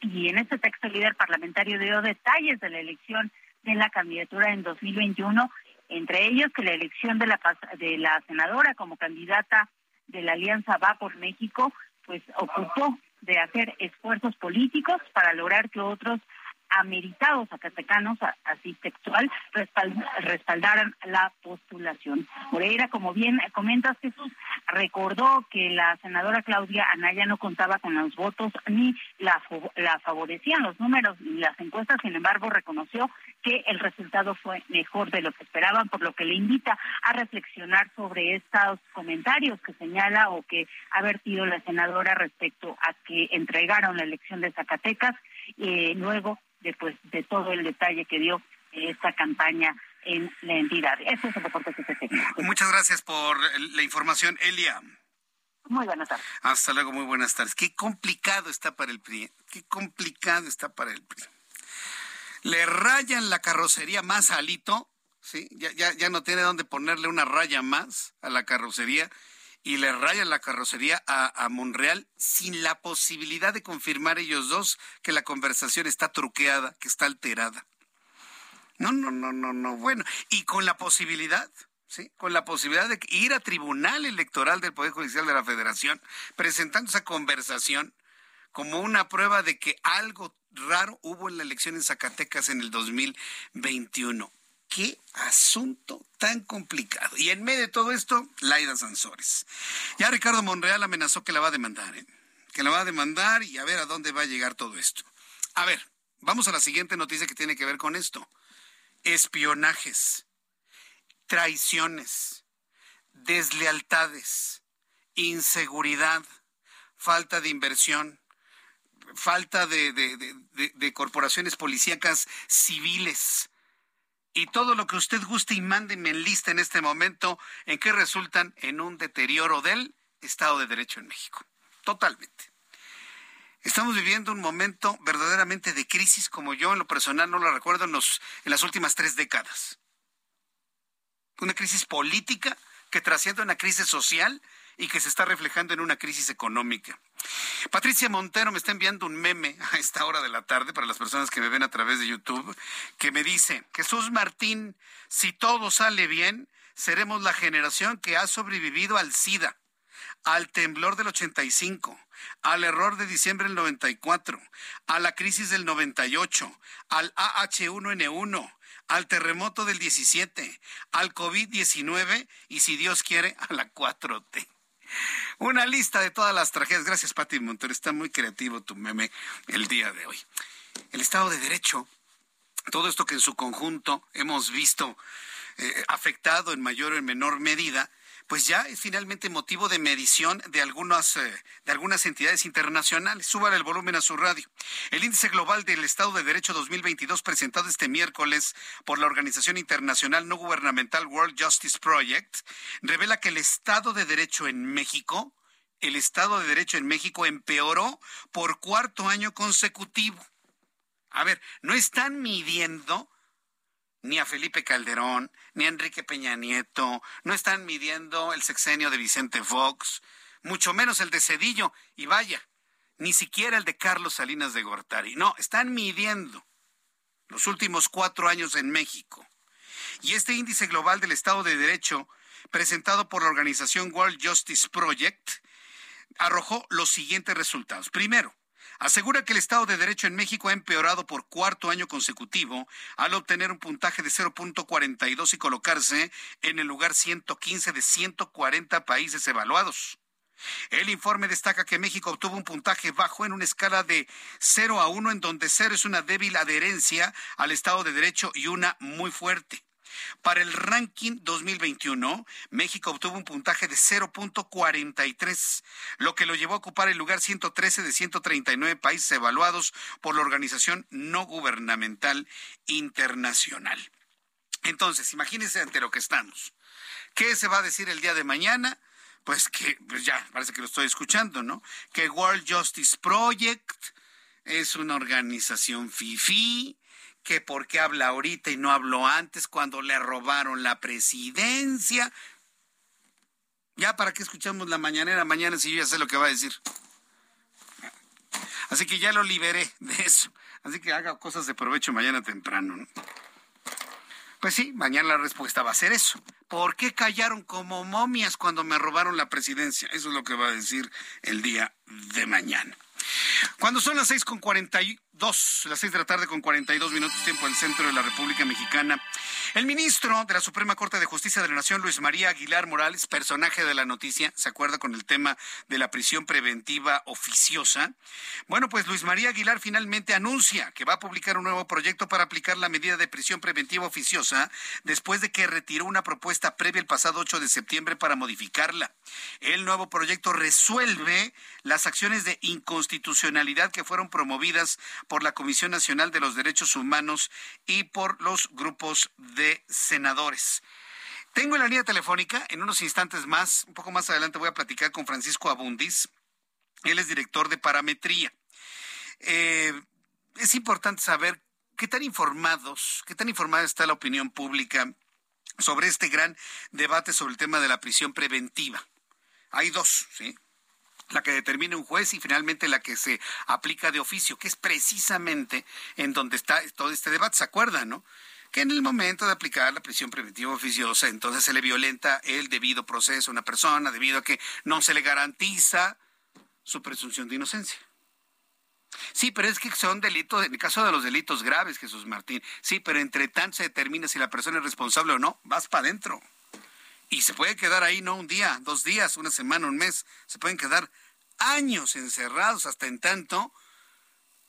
y en este texto, el líder parlamentario dio detalles de la elección de la candidatura en 2021, entre ellos que la elección de la, de la senadora como candidata de la Alianza Va por México, pues ocupó de hacer esfuerzos políticos para lograr que otros ameritados zacatecanos, así textual, respaldaran la postulación. Moreira, como bien comentas, Jesús, recordó que la senadora Claudia Anaya no contaba con los votos ni la, favorecían los números ni las encuestas, sin embargo, reconoció que el resultado fue mejor de lo que esperaban, por lo que le invita a reflexionar sobre estos comentarios que señala o que ha vertido la senadora respecto a que entregaron la elección de Zacatecas eh, luego después de todo el detalle que dio esta campaña en la entidad. Ese es el reporte que se. Muchas gracias por la información, Elia. Muy buenas tardes. Hasta luego, muy buenas tardes. Qué complicado está para el PRI. ¿eh? Qué complicado está para el PRI. Le rayan la carrocería más a Alito, ¿sí? Ya, ya, ya no tiene dónde ponerle una raya más a la carrocería y le rayan la carrocería a, Monreal sin la posibilidad de confirmar ellos dos que la conversación está truqueada, que está alterada. No, no, no, no, no. Bueno, y con la posibilidad, ¿sí? Con la posibilidad de ir a Tribunal Electoral del Poder Judicial de la Federación presentando esa conversación como una prueba de que algo raro hubo en la elección en Zacatecas en el 2021 qué asunto tan complicado. Y en medio de todo esto, Laida Sansores. Ya Ricardo Monreal amenazó que la va a demandar, ¿eh? que la va a demandar y a ver a dónde va a llegar todo esto. A ver, vamos a la siguiente noticia que tiene que ver con esto. espionajes, traiciones, deslealtades, inseguridad, falta de inversión, falta de, de, corporaciones policíacas civiles. Y todo lo que usted guste y mande me enlista en este momento en que resultan en un deterioro del Estado de Derecho en México. Totalmente. Estamos viviendo un momento verdaderamente de crisis como yo en lo personal no lo recuerdo en, los, en las últimas tres décadas. Una crisis política que trasciende una crisis social y que se está reflejando en una crisis económica. Patricia Montero me está enviando un meme a esta hora de la tarde para las personas que me ven a través de YouTube, que me dice, Jesús Martín, si todo sale bien, seremos la generación que ha sobrevivido al SIDA, al temblor del 85, al error de diciembre del 94, a la crisis del 98, al AH1N1, al terremoto del 17, al COVID-19 y si Dios quiere, a la 4T. Una lista de todas las tragedias. Gracias, Pati Montero. Está muy creativo tu meme el día de hoy. El Estado de Derecho, todo esto que en su conjunto hemos visto eh, afectado en mayor o en menor medida, pues ya es finalmente motivo de medición de algunas, eh, de algunas entidades internacionales. Súbale el volumen a su radio. El índice global del Estado de Derecho 2022 presentado este miércoles por la organización internacional no gubernamental World Justice Project revela que el Estado de Derecho en México, el Estado de Derecho en México empeoró por cuarto año consecutivo. A ver, no están midiendo ni a Felipe Calderón, ni a Enrique Peña Nieto, no están midiendo el sexenio de Vicente Fox, mucho menos el de Cedillo, y vaya, ni siquiera el de Carlos Salinas de Gortari. No, están midiendo los últimos cuatro años en México. Y este índice global del Estado de Derecho, presentado por la organización World Justice Project, arrojó los siguientes resultados. Primero, asegura que el Estado de Derecho en México ha empeorado por cuarto año consecutivo al obtener un puntaje de 0.42 y colocarse en el lugar 115 de 140 países evaluados. El informe destaca que México obtuvo un puntaje bajo en una escala de 0 a 1, en donde 0 es una débil adherencia al Estado de Derecho y una muy fuerte. Para el ranking 2021, México obtuvo un puntaje de 0.43, lo que lo llevó a ocupar el lugar 113 de 139 países evaluados por la Organización No Gubernamental Internacional. Entonces, imagínense ante lo que estamos. ¿Qué se va a decir el día de mañana? Pues que, pues ya, parece que lo estoy escuchando, ¿no? Que World Justice Project es una organización FIFI, que por qué habla ahorita y no habló antes cuando le robaron la presidencia. Ya para qué escuchamos la mañanera mañana si yo ya sé lo que va a decir. Así que ya lo liberé de eso. Así que haga cosas de provecho mañana temprano. Pues sí, mañana la respuesta va a ser eso. ¿Por qué callaron como momias cuando me robaron la presidencia? Eso es lo que va a decir el día de mañana. Cuando son las seis con cuarenta y dos, las seis de la tarde con cuarenta y dos minutos tiempo el centro de la República Mexicana, el ministro de la Suprema Corte de Justicia de la Nación, Luis María Aguilar Morales, personaje de la noticia, ¿se acuerda con el tema de la prisión preventiva oficiosa? Bueno, pues Luis María Aguilar finalmente anuncia que va a publicar un nuevo proyecto para aplicar la medida de prisión preventiva oficiosa después de que retiró una propuesta previa el pasado 8 de septiembre para modificarla. El nuevo proyecto resuelve las acciones de inconstitucionalidad que fueron promovidas por la Comisión Nacional de los Derechos Humanos y por los grupos de de senadores. Tengo en la línea telefónica, en unos instantes más, un poco más adelante voy a platicar con Francisco Abundis. Él es director de parametría. Eh, es importante saber qué tan informados, qué tan informada está la opinión pública sobre este gran debate sobre el tema de la prisión preventiva. Hay dos, ¿sí? La que determina un juez y finalmente la que se aplica de oficio, que es precisamente en donde está todo este debate. ¿Se acuerdan, no? que en el momento de aplicar la prisión preventiva oficiosa, entonces se le violenta el debido proceso a una persona debido a que no se le garantiza su presunción de inocencia. Sí, pero es que son delitos, en el caso de los delitos graves, Jesús Martín, sí, pero entre tanto se determina si la persona es responsable o no, vas para adentro. Y se puede quedar ahí no un día, dos días, una semana, un mes, se pueden quedar años encerrados hasta en tanto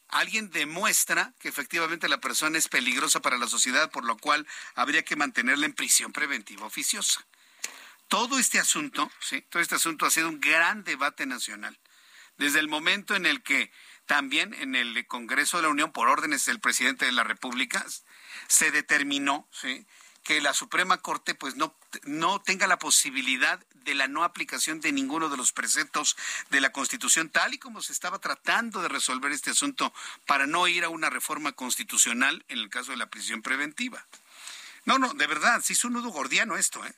alguien demuestra que efectivamente la persona es peligrosa para la sociedad, por lo cual habría que mantenerla en prisión preventiva oficiosa. Todo este asunto, ¿sí? todo este asunto ha sido un gran debate nacional. Desde el momento en el que también en el Congreso de la Unión, por órdenes del presidente de la República, se determinó ¿sí? Que la Suprema Corte pues no, no tenga la posibilidad de la no aplicación de ninguno de los preceptos de la Constitución, tal y como se estaba tratando de resolver este asunto para no ir a una reforma constitucional en el caso de la prisión preventiva. No, no, de verdad, se hizo un nudo gordiano esto, ¿eh?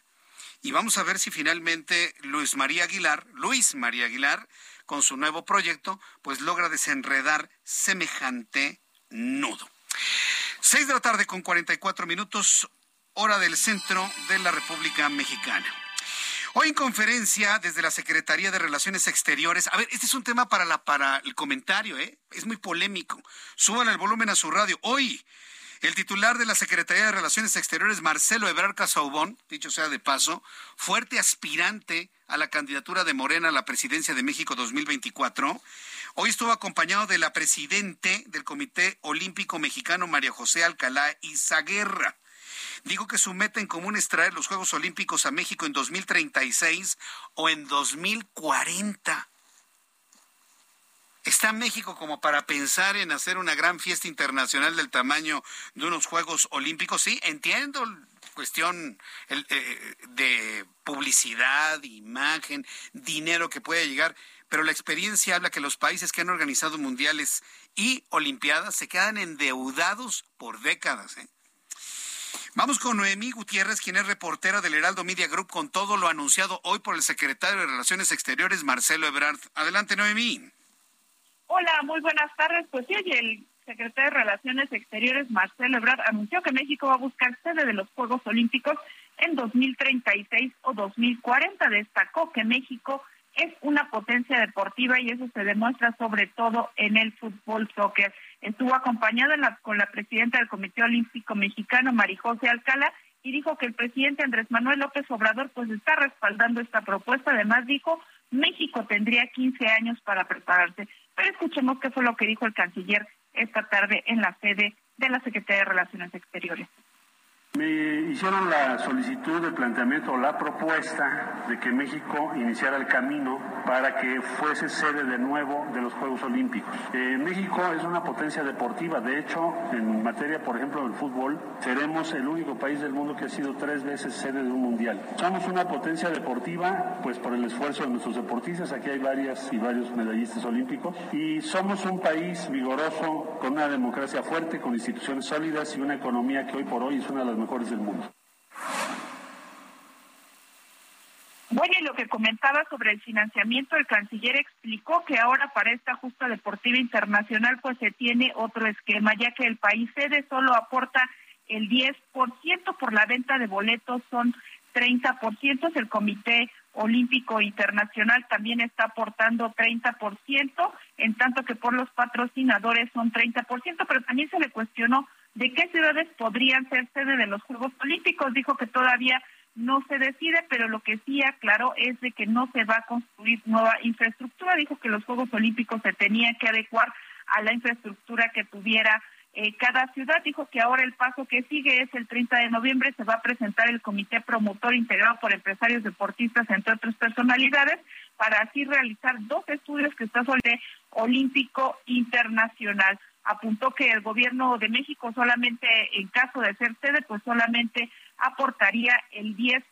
Y vamos a ver si finalmente Luis María Aguilar, Luis María Aguilar, con su nuevo proyecto, pues logra desenredar semejante nudo. Seis de la tarde con 44 minutos hora del centro de la República Mexicana. Hoy en conferencia desde la Secretaría de Relaciones Exteriores, a ver, este es un tema para, la, para el comentario, ¿eh? es muy polémico. Suban el volumen a su radio. Hoy, el titular de la Secretaría de Relaciones Exteriores, Marcelo Ebrard Casaubón, dicho sea de paso, fuerte aspirante a la candidatura de Morena a la presidencia de México 2024, hoy estuvo acompañado de la presidente del Comité Olímpico Mexicano, María José Alcalá Izaguerra dijo que su meta en común es traer los Juegos Olímpicos a México en 2036 o en 2040. ¿Está México como para pensar en hacer una gran fiesta internacional del tamaño de unos Juegos Olímpicos? Sí, entiendo cuestión eh, de publicidad, imagen, dinero que puede llegar, pero la experiencia habla que los países que han organizado mundiales y olimpiadas se quedan endeudados por décadas. ¿eh? Vamos con Noemí Gutiérrez, quien es reportera del Heraldo Media Group, con todo lo anunciado hoy por el secretario de Relaciones Exteriores, Marcelo Ebrard. Adelante, Noemí. Hola, muy buenas tardes. Pues sí, el secretario de Relaciones Exteriores, Marcelo Ebrard, anunció que México va a buscar sede de los Juegos Olímpicos en 2036 o 2040. Destacó que México es una potencia deportiva y eso se demuestra sobre todo en el fútbol soccer. Estuvo acompañada con la presidenta del Comité Olímpico Mexicano, Marijose Alcala, y dijo que el presidente Andrés Manuel López Obrador pues está respaldando esta propuesta. Además dijo, México tendría 15 años para prepararse. Pero escuchemos qué fue lo que dijo el canciller esta tarde en la sede de la Secretaría de Relaciones Exteriores. Me hicieron la solicitud de planteamiento la propuesta de que México iniciara el camino para que fuese sede de nuevo de los Juegos Olímpicos. Eh, México es una potencia deportiva, de hecho, en materia, por ejemplo, del fútbol, seremos el único país del mundo que ha sido tres veces sede de un mundial. Somos una potencia deportiva, pues por el esfuerzo de nuestros deportistas, aquí hay varias y varios medallistas olímpicos, y somos un país vigoroso, con una democracia fuerte, con instituciones sólidas y una economía que hoy por hoy es una de las mejores del mundo. Bueno, y lo que comentaba sobre el financiamiento, el canciller explicó que ahora para esta justa deportiva internacional pues se tiene otro esquema, ya que el país sede solo aporta el 10% por la venta de boletos, son 30%, el Comité Olímpico Internacional también está aportando 30%, en tanto que por los patrocinadores son 30%, pero también se le cuestionó de qué ciudades podrían ser sede de los Juegos Olímpicos. Dijo que todavía no se decide, pero lo que sí aclaró es de que no se va a construir nueva infraestructura. Dijo que los Juegos Olímpicos se tenían que adecuar a la infraestructura que tuviera eh, cada ciudad. Dijo que ahora el paso que sigue es el 30 de noviembre, se va a presentar el comité promotor integrado por empresarios deportistas, entre otras personalidades, para así realizar dos estudios que está sobre Olímpico Internacional apuntó que el gobierno de México solamente, en caso de ser sede, pues solamente aportaría el 10%,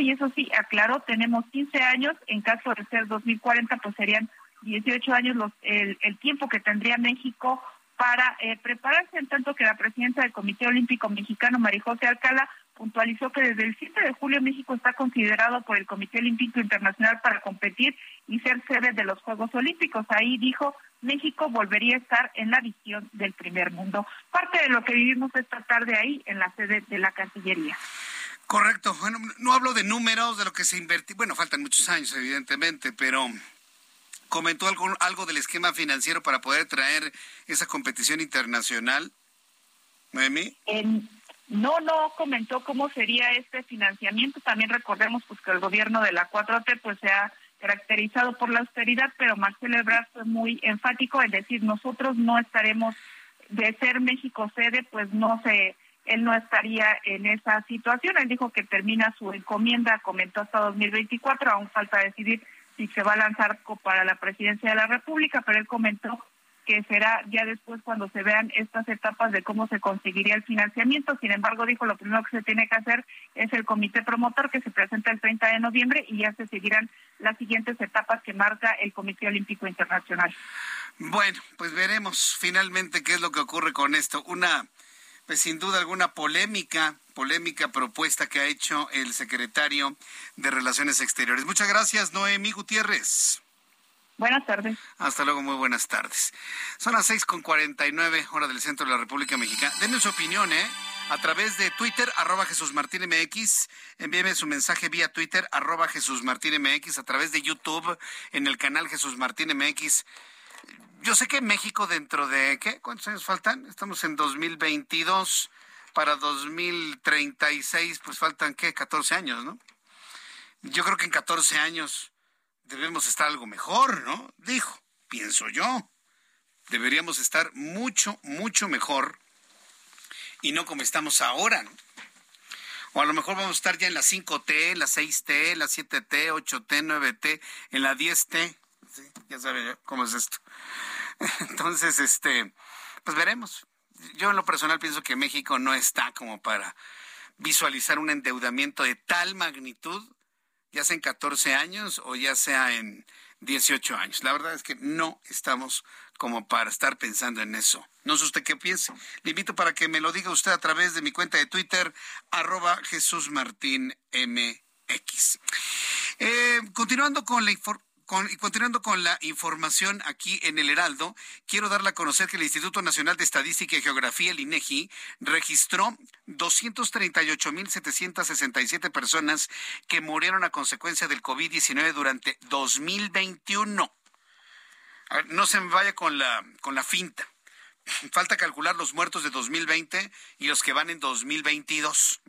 y eso sí, aclaró, tenemos 15 años, en caso de ser 2040, pues serían 18 años los, el, el tiempo que tendría México para eh, prepararse, en tanto que la presidenta del Comité Olímpico Mexicano, Marijose Alcala, puntualizó que desde el 7 de julio México está considerado por el Comité Olímpico Internacional para competir y ser sede de los Juegos Olímpicos. Ahí dijo, México volvería a estar en la visión del primer mundo. Parte de lo que vivimos esta tarde ahí en la sede de la Cancillería. Correcto. Bueno, no hablo de números, de lo que se invirtió. Bueno, faltan muchos años, evidentemente, pero comentó algo, algo del esquema financiero para poder traer esa competición internacional. Noemí. No, no comentó cómo sería este financiamiento. También recordemos pues que el gobierno de la 4T pues se ha caracterizado por la austeridad, pero Marcelo Ebrard fue muy enfático en decir nosotros no estaremos de ser México sede, pues no se él no estaría en esa situación. Él dijo que termina su encomienda, comentó hasta 2024, aún falta decidir si se va a lanzar para la presidencia de la República, pero él comentó que será ya después cuando se vean estas etapas de cómo se conseguiría el financiamiento. Sin embargo, dijo lo primero que se tiene que hacer es el comité promotor que se presenta el 30 de noviembre y ya se seguirán las siguientes etapas que marca el Comité Olímpico Internacional. Bueno, pues veremos finalmente qué es lo que ocurre con esto. Una, pues sin duda alguna polémica, polémica propuesta que ha hecho el secretario de Relaciones Exteriores. Muchas gracias, Noemí Gutiérrez. Buenas tardes. Hasta luego, muy buenas tardes. Son las seis con cuarenta y nueve, hora del centro de la República Mexicana. Denme su opinión, ¿eh? A través de Twitter, arroba Jesús Martín MX. Envíeme su mensaje vía Twitter, arroba Jesús Martín MX. A través de YouTube, en el canal Jesús Martín MX. Yo sé que México dentro de, ¿qué? ¿Cuántos años faltan? Estamos en 2022. Para 2036, pues faltan, ¿qué? 14 años, ¿no? Yo creo que en 14 años debemos estar algo mejor, ¿no? Dijo, pienso yo. Deberíamos estar mucho, mucho mejor y no como estamos ahora, ¿no? O a lo mejor vamos a estar ya en la 5T, la 6T, la 7T, 8T, 9T, en la 10T. Ya saben cómo es esto. Entonces, este, pues veremos. Yo en lo personal pienso que México no está como para visualizar un endeudamiento de tal magnitud ya sea en 14 años o ya sea en 18 años. La verdad es que no estamos como para estar pensando en eso. No sé usted qué piense. Le invito para que me lo diga usted a través de mi cuenta de Twitter, arroba Jesús. Eh, continuando con la información y continuando con la información aquí en el Heraldo, quiero darle a conocer que el Instituto Nacional de Estadística y Geografía, el INEGI, registró 238.767 personas que murieron a consecuencia del COVID-19 durante 2021. no se me vaya con la, con la finta. Falta calcular los muertos de 2020 y los que van en 2022.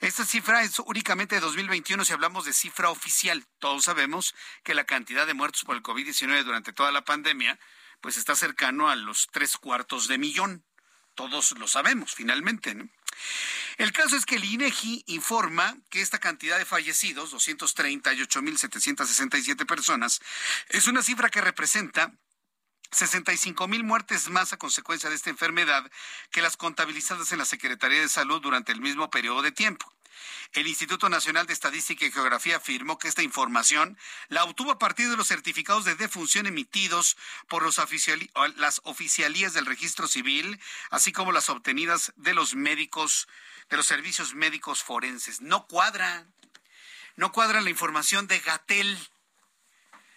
Esta cifra es únicamente de 2021 si hablamos de cifra oficial. Todos sabemos que la cantidad de muertos por el COVID-19 durante toda la pandemia pues está cercano a los tres cuartos de millón. Todos lo sabemos finalmente. El caso es que el INEGI informa que esta cantidad de fallecidos, 238.767 personas, es una cifra que representa 65 mil muertes más a consecuencia de esta enfermedad que las contabilizadas en la Secretaría de Salud durante el mismo periodo de tiempo. El Instituto Nacional de Estadística y Geografía afirmó que esta información la obtuvo a partir de los certificados de defunción emitidos por las oficialías del registro civil, así como las obtenidas de los médicos, de los servicios médicos forenses. No cuadra, no cuadra la información de Gatel,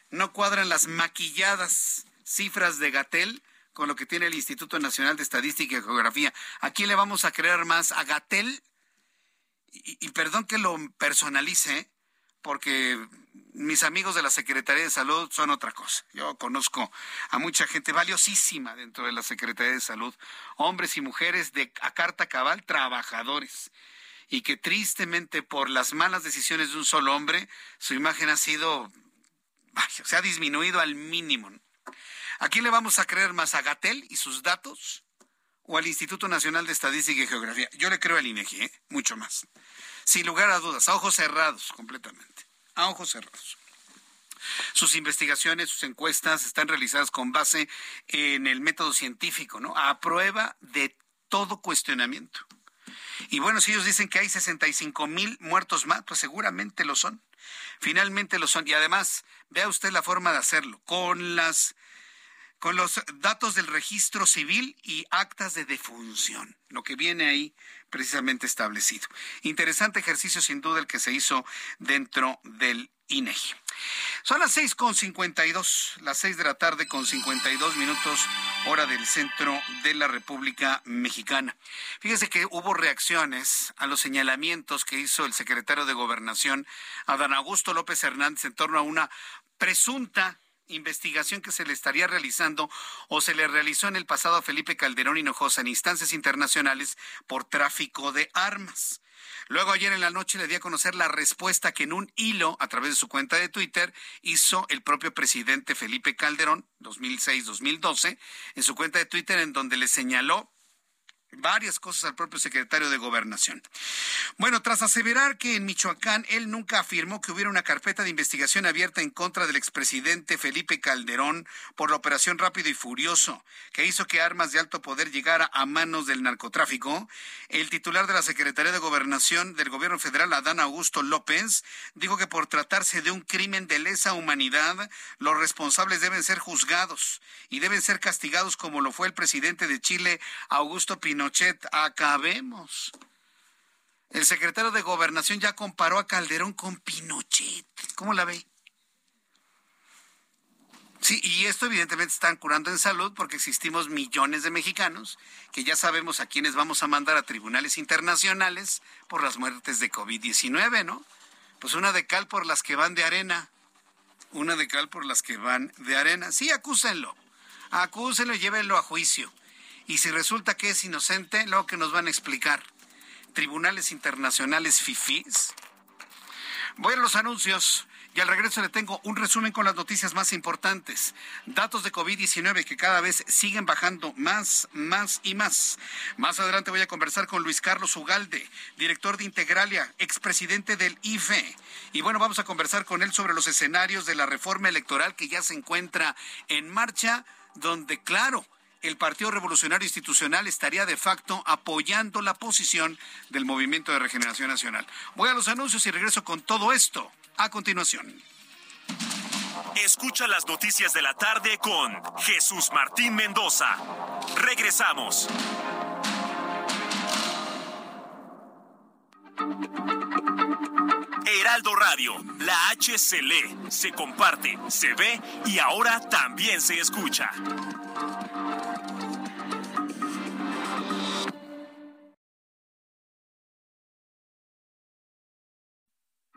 no cuadran las maquilladas cifras de Gatel con lo que tiene el Instituto Nacional de Estadística y Geografía. ¿A quién le vamos a creer más? ¿A Gatel? Y, perdón que lo personalice, porque mis amigos de la Secretaría de Salud son otra cosa. Yo conozco a mucha gente valiosísima dentro de la Secretaría de Salud, hombres y mujeres de a carta cabal, trabajadores, y que tristemente por las malas decisiones de un solo hombre, su imagen ha sido, se ha disminuido al mínimo. ¿A quién le vamos a creer más? ¿A Gatel y sus datos? ¿O al Instituto Nacional de Estadística y Geografía? Yo le creo al INEGI, ¿eh? mucho más. Sin lugar a dudas, a ojos cerrados completamente. A ojos cerrados. Sus investigaciones, sus encuestas están realizadas con base en el método científico, ¿no? A prueba de todo cuestionamiento. Y bueno, si ellos dicen que hay 65 mil muertos más, pues seguramente lo son. Finalmente lo son. Y además, vea usted la forma de hacerlo, con las con los datos del registro civil y actas de defunción, lo que viene ahí precisamente establecido. Interesante ejercicio sin duda el que se hizo dentro del INEGI. Son las seis con cincuenta y dos, las seis de la tarde con cincuenta y dos minutos, hora del centro de la República Mexicana. Fíjese que hubo reacciones a los señalamientos que hizo el secretario de Gobernación, Adán Augusto López Hernández, en torno a una presunta investigación que se le estaría realizando o se le realizó en el pasado a Felipe Calderón Hinojosa en instancias internacionales por tráfico de armas. Luego ayer en la noche le di a conocer la respuesta que en un hilo a través de su cuenta de Twitter hizo el propio presidente Felipe Calderón, 2006-2012, en su cuenta de Twitter en donde le señaló varias cosas al propio secretario de Gobernación. Bueno, tras aseverar que en Michoacán él nunca afirmó que hubiera una carpeta de investigación abierta en contra del expresidente Felipe Calderón por la operación Rápido y Furioso, que hizo que armas de alto poder llegara a manos del narcotráfico, el titular de la Secretaría de Gobernación del Gobierno Federal, Adán Augusto López, dijo que por tratarse de un crimen de lesa humanidad, los responsables deben ser juzgados y deben ser castigados como lo fue el presidente de Chile, Augusto Pinochet Pinochet, acabemos. El secretario de Gobernación ya comparó a Calderón con Pinochet. ¿Cómo la ve? Sí, y esto evidentemente están curando en salud porque existimos millones de mexicanos que ya sabemos a quiénes vamos a mandar a tribunales internacionales por las muertes de COVID-19, ¿no? Pues una de cal por las que van de arena. Una de cal por las que van de arena. Sí, acúsenlo. Acúsenlo y llévenlo a juicio. Y si resulta que es inocente, luego que nos van a explicar. Tribunales internacionales FIFIs. Voy a los anuncios. Y al regreso le tengo un resumen con las noticias más importantes. Datos de COVID-19 que cada vez siguen bajando más, más y más. Más adelante voy a conversar con Luis Carlos Ugalde, director de Integralia, expresidente del IFE. Y bueno, vamos a conversar con él sobre los escenarios de la reforma electoral que ya se encuentra en marcha, donde, claro, el Partido Revolucionario Institucional estaría de facto apoyando la posición del Movimiento de Regeneración Nacional. Voy a los anuncios y regreso con todo esto a continuación. Escucha las noticias de la tarde con Jesús Martín Mendoza. Regresamos. Heraldo Radio, la H se lee, se comparte, se ve y ahora también se escucha.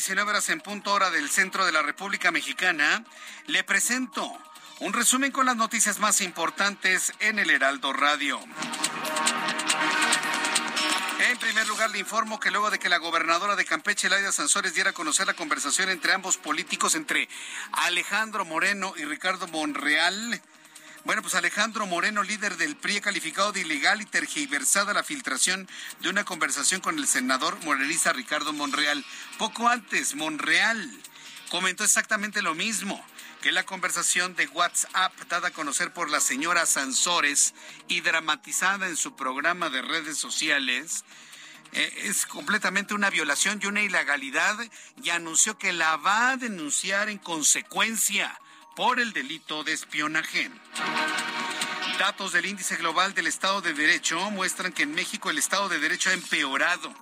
19 horas en punto hora del centro de la República Mexicana. Le presento un resumen con las noticias más importantes en el Heraldo Radio. En primer lugar, le informo que luego de que la gobernadora de Campeche, Laida Sansores, diera a conocer la conversación entre ambos políticos, entre Alejandro Moreno y Ricardo Monreal, bueno, pues Alejandro Moreno, líder del PRI, calificado de ilegal y tergiversada la filtración de una conversación con el senador morenista Ricardo Monreal. Poco antes, Monreal comentó exactamente lo mismo que la conversación de WhatsApp dada a conocer por la señora Sansores y dramatizada en su programa de redes sociales eh, es completamente una violación y una ilegalidad y anunció que la va a denunciar en consecuencia por el delito de espionaje. Datos del índice global del Estado de Derecho muestran que en México el Estado de Derecho ha empeorado.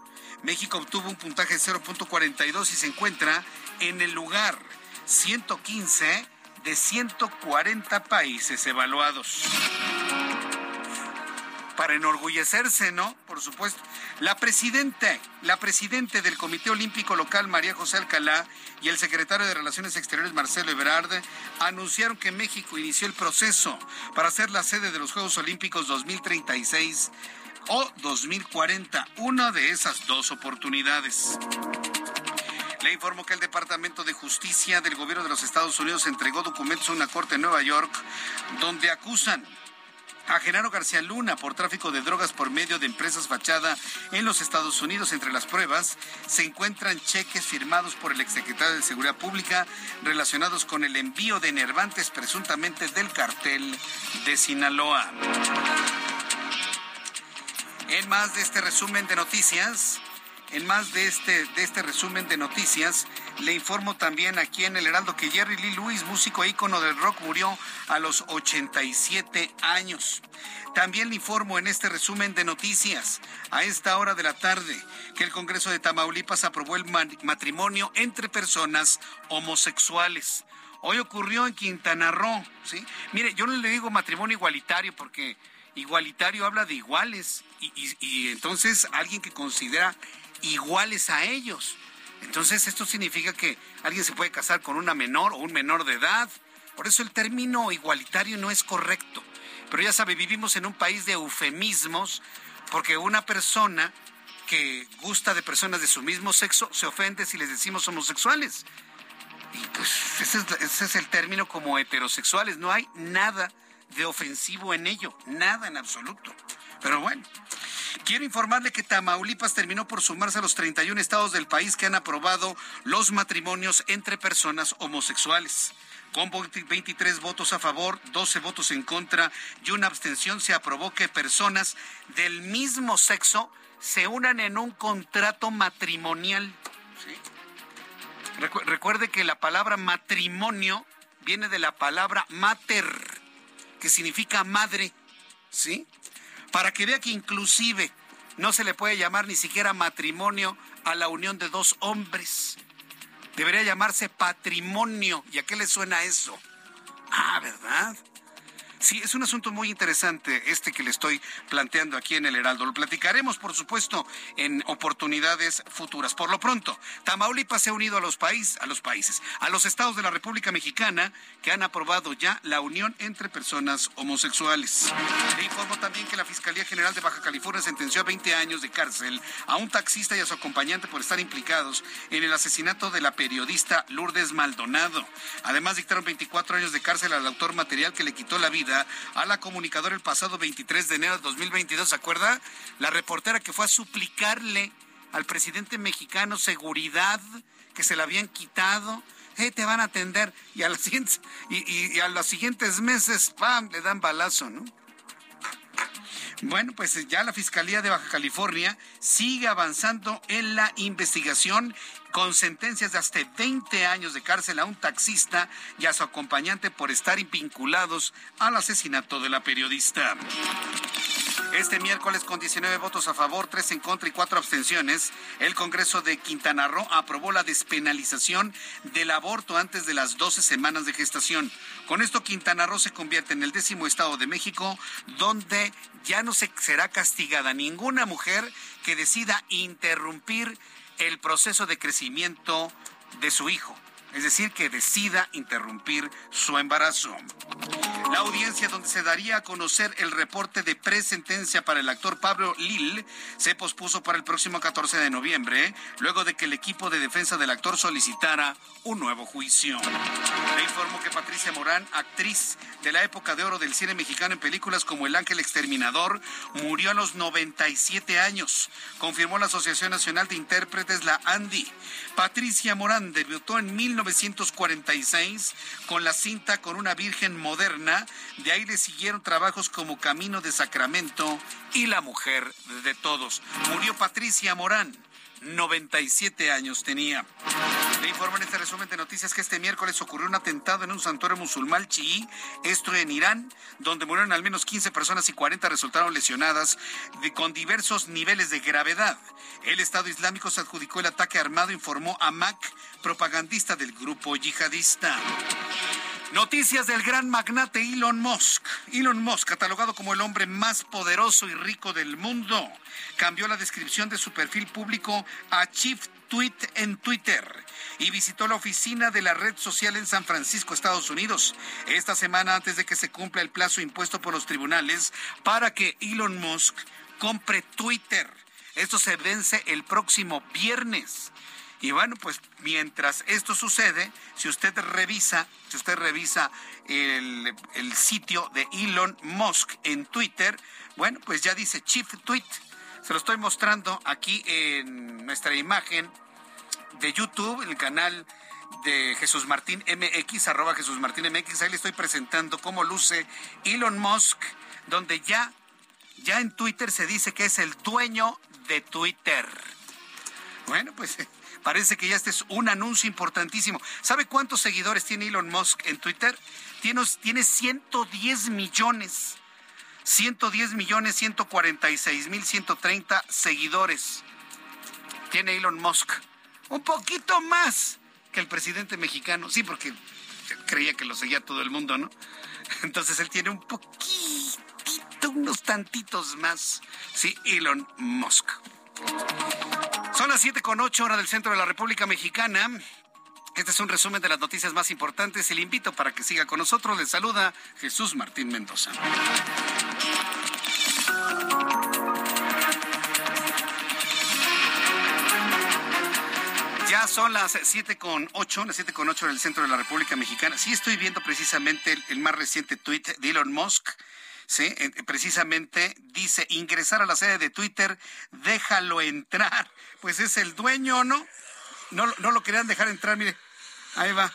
México obtuvo un puntaje de 0.42 y se encuentra en el lugar 115 de 140 países evaluados para enorgullecerse, ¿no? Por supuesto. La presidenta, la presidente del Comité Olímpico Local, María José Alcalá, y el secretario de Relaciones Exteriores, Marcelo Ebrard, anunciaron que México inició el proceso para ser la sede de los Juegos Olímpicos 2036 o 2040, una de esas dos oportunidades. Le informo que el Departamento de Justicia del Gobierno de los Estados Unidos entregó documentos a una corte en Nueva York donde acusan a Genaro García Luna por tráfico de drogas por medio de empresas fachada en los Estados Unidos. Entre las pruebas se encuentran cheques firmados por el exsecretario de Seguridad Pública relacionados con el envío de nervantes presuntamente del cartel de Sinaloa. En más de este resumen de noticias, en más de este, de este resumen de noticias, le informo también aquí en el Heraldo que Jerry Lee Lewis, músico e ícono del rock, murió a los 87 años. También le informo en este resumen de noticias, a esta hora de la tarde, que el Congreso de Tamaulipas aprobó el matrimonio entre personas homosexuales. Hoy ocurrió en Quintana Roo, ¿sí? Mire, yo no le digo matrimonio igualitario porque igualitario habla de iguales y, y entonces alguien que considera iguales a ellos. Entonces esto significa que alguien se puede casar con una menor o un menor de edad. Por eso el término igualitario no es correcto. Pero ya sabe, vivimos en un país de eufemismos porque una persona que gusta de personas de su mismo sexo se ofende si les decimos homosexuales. Y pues ese es, ese es el término como heterosexuales. No hay nada de ofensivo en ello, nada en absoluto. Pero bueno, Quiero informarle que Tamaulipas terminó por sumarse a los 31 estados del país que han aprobado los matrimonios entre personas homosexuales. Con 23 votos a favor, 12 votos en contra y una abstención se aprobó que personas del mismo sexo se unan en un contrato matrimonial. recuerde que la palabra matrimonio viene de la palabra mater, que significa madre. ¿Sí? Para que vea que inclusive no se le puede llamar ni siquiera matrimonio a la unión de dos hombres. Debería llamarse patrimonio. ¿Y a qué le suena eso? Ah, ¿verdad? Sí, es un asunto muy interesante este que le estoy planteando aquí en el Heraldo. Lo platicaremos, por supuesto, en oportunidades futuras. Por lo pronto, Tamaulipas se ha unido a los, países, a los países, a los estados de la República Mexicana que han aprobado ya la unión entre personas homosexuales. Le informo también que la Fiscalía General de Baja California sentenció a 20 años de cárcel a un taxista y a su acompañante por estar implicados en el asesinato de la periodista Lourdes Maldonado. Además, dictaron 24 años de cárcel al autor material que le quitó la vida a la comunicadora el pasado 23 de enero de 2022. ¿Se acuerda? La reportera que fue a suplicarle al presidente mexicano seguridad que se la habían quitado. Eh, te van a atender y a, y, a los siguientes meses, ¡pam!, le dan balazo, ¿no? Bueno, pues ya la Fiscalía de Baja California sigue avanzando en la investigación con sentencias de hasta 20 años de cárcel a un taxista y a su acompañante por estar vinculados al asesinato de la periodista. Este miércoles, con 19 votos a favor, 3 en contra y 4 abstenciones, el Congreso de Quintana Roo aprobó la despenalización del aborto antes de las 12 semanas de gestación. Con esto, Quintana Roo se convierte en el décimo estado de México donde ya no se será castigada ninguna mujer que decida interrumpir el proceso de crecimiento de su hijo es decir, que decida interrumpir su embarazo. La audiencia donde se daría a conocer el reporte de presentencia para el actor Pablo Lil se pospuso para el próximo 14 de noviembre, luego de que el equipo de defensa del actor solicitara un nuevo juicio. Le informo que Patricia Morán, actriz de la época de oro del cine mexicano en películas como El Ángel Exterminador, murió a los 97 años, confirmó la Asociación Nacional de Intérpretes, la ANDI. Patricia Morán debutó en 1946 con la cinta Con una Virgen Moderna. De ahí le siguieron trabajos como Camino de Sacramento y La Mujer de Todos. Murió Patricia Morán. 97 años tenía. Le informo en este resumen de noticias que este miércoles ocurrió un atentado en un santuario musulmán chií, esto en Irán, donde murieron al menos 15 personas y 40 resultaron lesionadas con diversos niveles de gravedad. El Estado Islámico se adjudicó el ataque armado, informó a Mac, propagandista del grupo yihadista. Noticias del gran magnate Elon Musk. Elon Musk, catalogado como el hombre más poderoso y rico del mundo, cambió la descripción de su perfil público a Chief Tweet en Twitter y visitó la oficina de la red social en San Francisco, Estados Unidos, esta semana antes de que se cumpla el plazo impuesto por los tribunales para que Elon Musk compre Twitter. Esto se vence el próximo viernes. Y bueno, pues mientras esto sucede, si usted revisa, si usted revisa el, el sitio de Elon Musk en Twitter, bueno, pues ya dice Chief Tweet. Se lo estoy mostrando aquí en nuestra imagen de YouTube, el canal de Jesús Martín MX, arroba Jesús Martín MX. Ahí le estoy presentando cómo luce Elon Musk, donde ya, ya en Twitter se dice que es el dueño de Twitter. Bueno, pues parece que ya este es un anuncio importantísimo. ¿Sabe cuántos seguidores tiene Elon Musk en Twitter? Tiene, tiene 110 millones. 110 millones 146 mil 130 seguidores. Tiene Elon Musk. Un poquito más que el presidente mexicano. Sí, porque creía que lo seguía todo el mundo, ¿no? Entonces él tiene un poquitito, unos tantitos más. Sí, Elon Musk. Son las 7 con 8 hora del centro de la República Mexicana. Este es un resumen de las noticias más importantes y le invito para que siga con nosotros. Le saluda Jesús Martín Mendoza. Son las siete con ocho, las siete con ocho en el centro de la República Mexicana. Sí estoy viendo precisamente el, más reciente tuit de Elon Musk. Sí, eh, precisamente dice ingresar a la sede de Twitter, déjalo entrar. Pues es el dueño, ¿no? No, no lo querían dejar entrar, mire. Ahí va.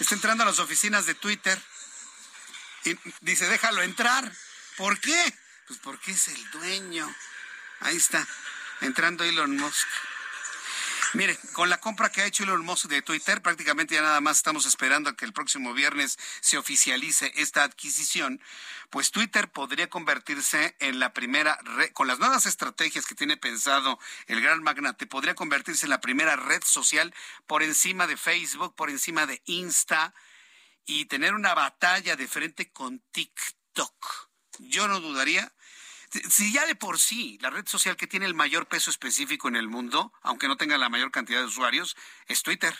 Está entrando a las oficinas de Twitter. Y dice, déjalo entrar. ¿Por qué? Pues porque es el dueño. Ahí está, entrando Elon Musk. Mire, con la compra que ha hecho Elon Musk de Twitter, prácticamente ya nada más estamos esperando a que el próximo viernes se oficialice esta adquisición, pues Twitter podría convertirse en la primera red, con las nuevas estrategias que tiene pensado el gran magnate, podría convertirse en la primera red social por encima de Facebook, por encima de Insta y tener una batalla de frente con TikTok. Yo no dudaría si ya de por sí la red social que tiene el mayor peso específico en el mundo, aunque no tenga la mayor cantidad de usuarios, es Twitter.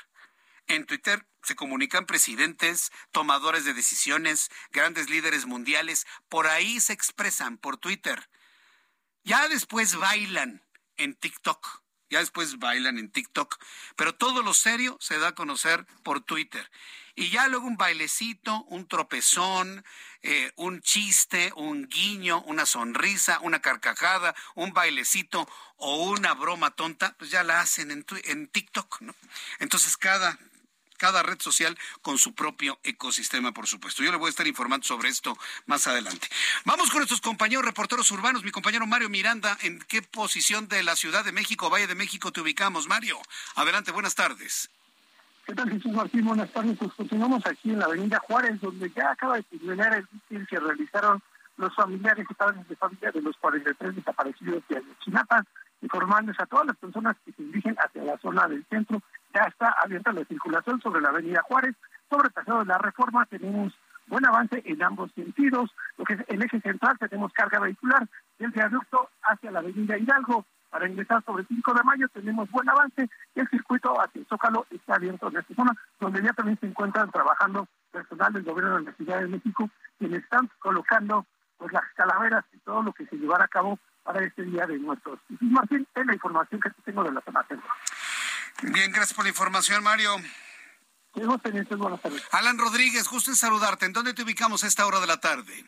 En Twitter se comunican presidentes, tomadores de decisiones, grandes líderes mundiales, por ahí se expresan, por Twitter. Ya después bailan en TikTok, ya después bailan en TikTok, pero todo lo serio se da a conocer por Twitter. Y ya luego un bailecito, un tropezón, eh, un chiste, un guiño, una sonrisa, una carcajada, un bailecito o una broma tonta, pues ya la hacen en, en TikTok, ¿no? Entonces cada, cada red social con su propio ecosistema, por supuesto. Yo le voy a estar informando sobre esto más adelante. Vamos con nuestros compañeros reporteros urbanos. Mi compañero Mario Miranda, ¿en qué posición de la Ciudad de México, Valle de México te ubicamos? Mario, adelante, buenas tardes. ¿Qué tal, Jesús Martín? Buenas tardes. Pues continuamos aquí en la avenida Juárez, donde ya acaba de terminar el mitin que realizaron los familiares y padres de familia de los 43 desaparecidos de Ayotzinapa, informándoles a todas las personas que se dirigen hacia la zona del centro. Ya está abierta la circulación sobre la avenida Juárez. Sobre el paseo de la reforma tenemos buen avance en ambos sentidos. Lo que es el eje central tenemos carga vehicular del viaducto hacia la avenida Hidalgo para ingresar sobre el 5 de mayo tenemos buen avance y el circuito hacia el Zócalo está abierto en esta zona, donde ya también se encuentran trabajando personal del gobierno de la Ciudad de México, quienes están colocando pues las calaveras y todo lo que se llevará a cabo para este Día de Muertos. Y Martín, es la información que tengo de la zona centro. Bien, gracias por la información, Mario. Alan Rodríguez, justo en saludarte. ¿En dónde te ubicamos a esta hora de la tarde?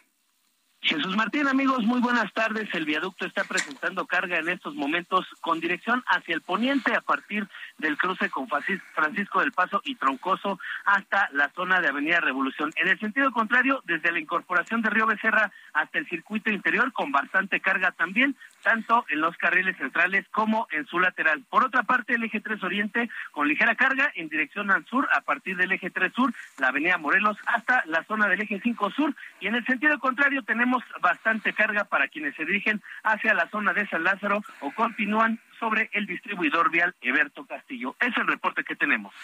Jesús Martín, amigos, muy buenas tardes. El viaducto está presentando carga en estos momentos con dirección hacia el poniente a partir del cruce con Francisco del Paso y Troncoso hasta la zona de Avenida Revolución. En el sentido contrario, desde la incorporación de Río Becerra hasta el circuito interior con bastante carga también, tanto en los carriles centrales como en su lateral. Por otra parte, el eje 3 Oriente con ligera carga en dirección al sur a partir del eje 3 Sur, la Avenida Morelos hasta la zona del eje 5 Sur y en el sentido contrario tenemos bastante carga para quienes se dirigen hacia la zona de San Lázaro o continúan sobre el distribuidor vial Eberto Castillo. Es el reporte que tenemos.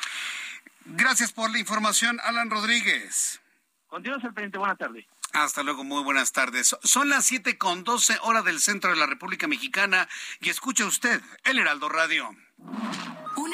Gracias por la información, Alan Rodríguez. Continuamos al pendiente. Buenas tardes. Hasta luego, muy buenas tardes. Son las siete con doce horas del centro de la República Mexicana y escucha usted el Heraldo Radio.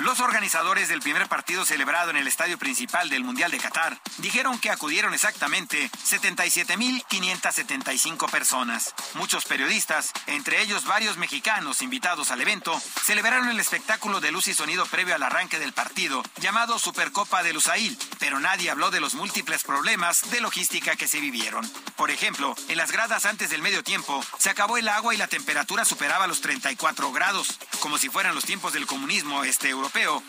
Los organizadores del primer partido celebrado en el estadio principal del Mundial de Qatar dijeron que acudieron exactamente 77.575 personas. Muchos periodistas, entre ellos varios mexicanos invitados al evento, celebraron el espectáculo de luz y sonido previo al arranque del partido, llamado Supercopa de Lusail, pero nadie habló de los múltiples problemas de logística que se vivieron. Por ejemplo, en las gradas antes del medio tiempo, se acabó el agua y la temperatura superaba los 34 grados, como si fueran los tiempos del comunismo este europeo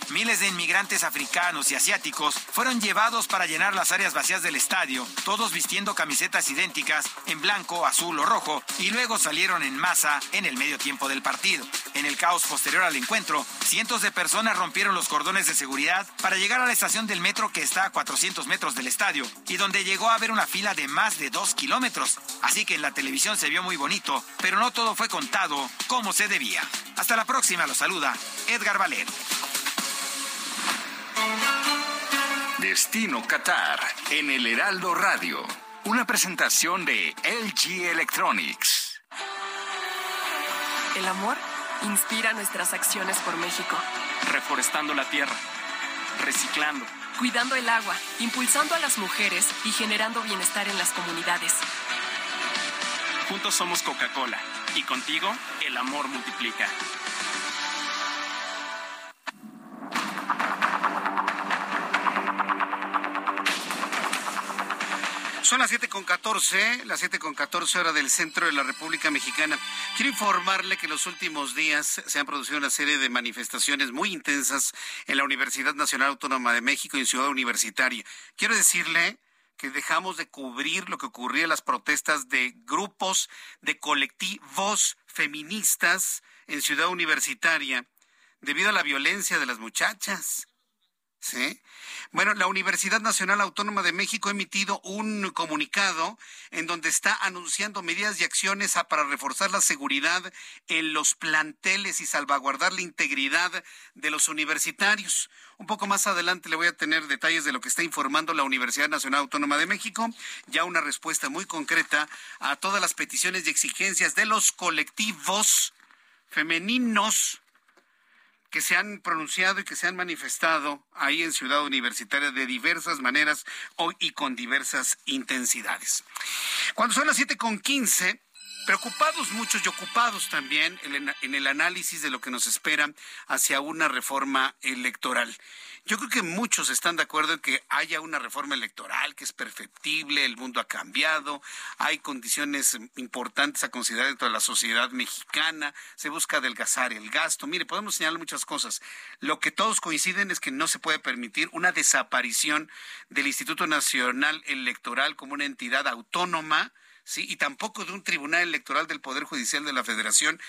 miles de inmigrantes africanos y asiáticos fueron llevados para llenar las áreas vacías del estadio, todos vistiendo camisetas idénticas en blanco, azul o rojo, y luego salieron en masa en el medio tiempo del partido. En el caos posterior al encuentro, cientos de personas rompieron los cordones de seguridad para llegar a la estación del metro que está a 400 metros del estadio y donde llegó a haber una fila de más de dos kilómetros. Así que en la televisión se vio muy bonito, pero no todo fue contado como se debía. Hasta la próxima, lo saluda Edgar Valero. Destino Qatar en el Heraldo Radio. Una presentación de LG Electronics. El amor inspira nuestras acciones por México. Reforestando la tierra, reciclando, cuidando el agua, impulsando a las mujeres y generando bienestar en las comunidades. Juntos somos Coca-Cola y contigo el amor multiplica. Son las siete con catorce, las siete con catorce hora del centro de la República Mexicana. Quiero informarle que en los últimos días se han producido una serie de manifestaciones muy intensas en la Universidad Nacional Autónoma de México y en Ciudad Universitaria. Quiero decirle que dejamos de cubrir lo que ocurría en las protestas de grupos, de colectivos feministas en Ciudad Universitaria debido a la violencia de las muchachas. ¿Sí? Bueno, la Universidad Nacional Autónoma de México ha emitido un comunicado en donde está anunciando medidas y acciones para reforzar la seguridad en los planteles y salvaguardar la integridad de los universitarios. Un poco más adelante le voy a tener detalles de lo que está informando la Universidad Nacional Autónoma de México, ya una respuesta muy concreta a todas las peticiones y exigencias de los colectivos femeninos que se han pronunciado y que se han manifestado ahí en Ciudad Universitaria de diversas maneras hoy y con diversas intensidades. Cuando son las siete con quince, preocupados muchos y ocupados también en el análisis de lo que nos espera hacia una reforma electoral. Yo creo que muchos están de acuerdo en que haya una reforma electoral que es perfectible, el mundo ha cambiado, hay condiciones importantes a considerar dentro de la sociedad mexicana, se busca adelgazar el gasto. Mire, podemos señalar muchas cosas. Lo que todos coinciden es que no se puede permitir una desaparición del Instituto Nacional Electoral como una entidad autónoma, ¿sí? y tampoco de un tribunal electoral del Poder Judicial de la Federación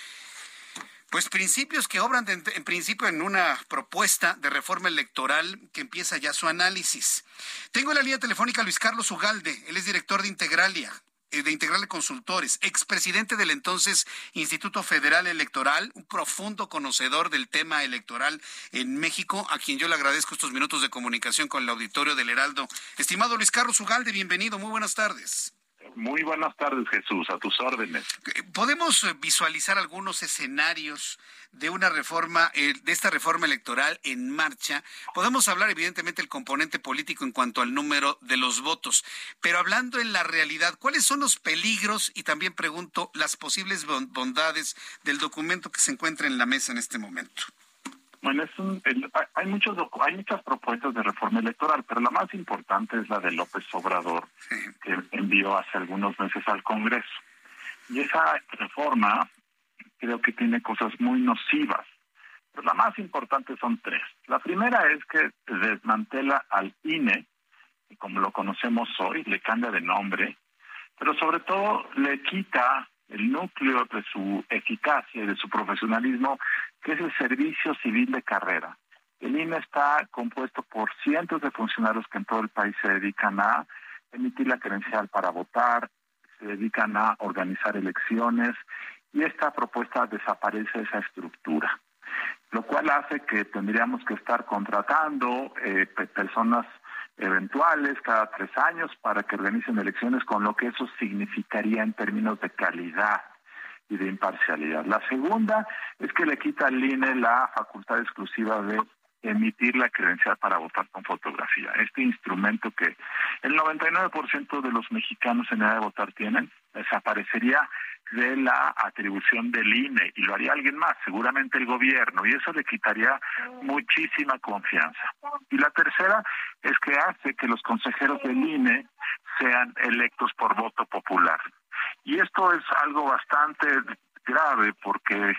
pues principios que obran en principio en una propuesta de reforma electoral que empieza ya su análisis. Tengo en la línea telefónica a Luis Carlos Ugalde, él es director de Integralia, eh, de Integrale Consultores, expresidente del entonces Instituto Federal Electoral, un profundo conocedor del tema electoral en México, a quien yo le agradezco estos minutos de comunicación con el auditorio del Heraldo. Estimado Luis Carlos Ugalde, bienvenido, muy buenas tardes. Muy buenas tardes, Jesús, a tus órdenes. ¿Podemos eh, visualizar algunos escenarios de una reforma, eh, de esta reforma electoral en marcha? Podemos hablar, evidentemente, del componente político en cuanto al número de los votos, pero hablando en la realidad, ¿cuáles son los peligros y también pregunto las posibles bondades del documento que se encuentra en la mesa en este momento? Bueno, es un, hay, muchos, hay muchas propuestas de reforma electoral, pero la más importante es la de López Obrador, que envió hace algunos meses al Congreso. Y esa reforma creo que tiene cosas muy nocivas. Pero la más importante son tres. La primera es que desmantela al INE, como lo conocemos hoy, le cambia de nombre, pero sobre todo le quita el núcleo de su eficacia y de su profesionalismo, que es el Servicio Civil de Carrera. El INE está compuesto por cientos de funcionarios que en todo el país se dedican a emitir la credencial para votar, se dedican a organizar elecciones y esta propuesta desaparece esa estructura, lo cual hace que tendríamos que estar contratando eh, personas eventuales cada tres años para que organicen elecciones, con lo que eso significaría en términos de calidad y de imparcialidad. La segunda es que le quita al INE la facultad exclusiva de emitir la credencial para votar con fotografía. Este instrumento que el 99% de los mexicanos en edad de votar tienen, desaparecería de la atribución del INE y lo haría alguien más, seguramente el gobierno, y eso le quitaría muchísima confianza. Y la tercera es que hace que los consejeros del INE sean electos por voto popular. Y esto es algo bastante grave porque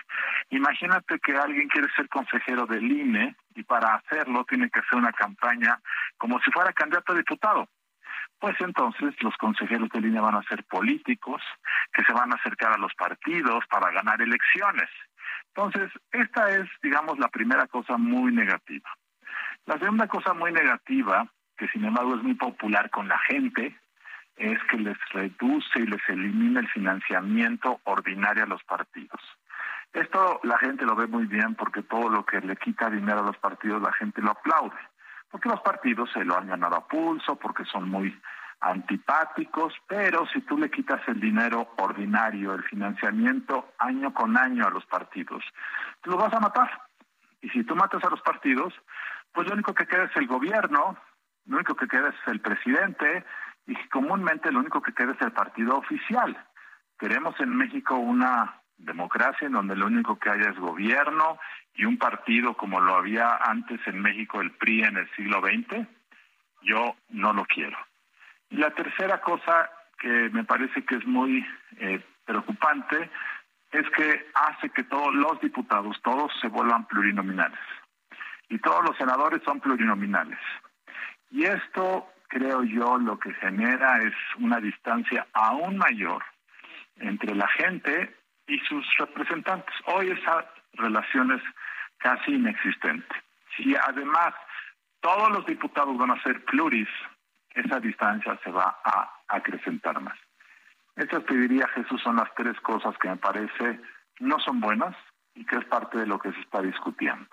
imagínate que alguien quiere ser consejero del INE y para hacerlo tiene que hacer una campaña como si fuera candidato a diputado. Pues entonces los consejeros del INE van a ser políticos que se van a acercar a los partidos para ganar elecciones. Entonces, esta es, digamos, la primera cosa muy negativa. La segunda cosa muy negativa, que sin embargo es muy popular con la gente, es que les reduce y les elimina el financiamiento ordinario a los partidos. Esto la gente lo ve muy bien porque todo lo que le quita dinero a los partidos la gente lo aplaude, porque los partidos se lo han ganado a pulso, porque son muy antipáticos, pero si tú le quitas el dinero ordinario, el financiamiento año con año a los partidos, tú lo vas a matar. Y si tú matas a los partidos, pues lo único que queda es el gobierno, lo único que queda es el presidente, y comúnmente lo único que queda es el partido oficial. Queremos en México una democracia en donde lo único que haya es gobierno y un partido como lo había antes en México el PRI en el siglo XX, yo no lo quiero. Y la tercera cosa que me parece que es muy eh, preocupante es que hace que todos los diputados, todos se vuelvan plurinominales. Y todos los senadores son plurinominales. Y esto creo yo, lo que genera es una distancia aún mayor entre la gente y sus representantes. Hoy esa relación es casi inexistente. Si además todos los diputados van a ser pluris, esa distancia se va a acrecentar más. Estas te diría, Jesús, son las tres cosas que me parece no son buenas y que es parte de lo que se está discutiendo.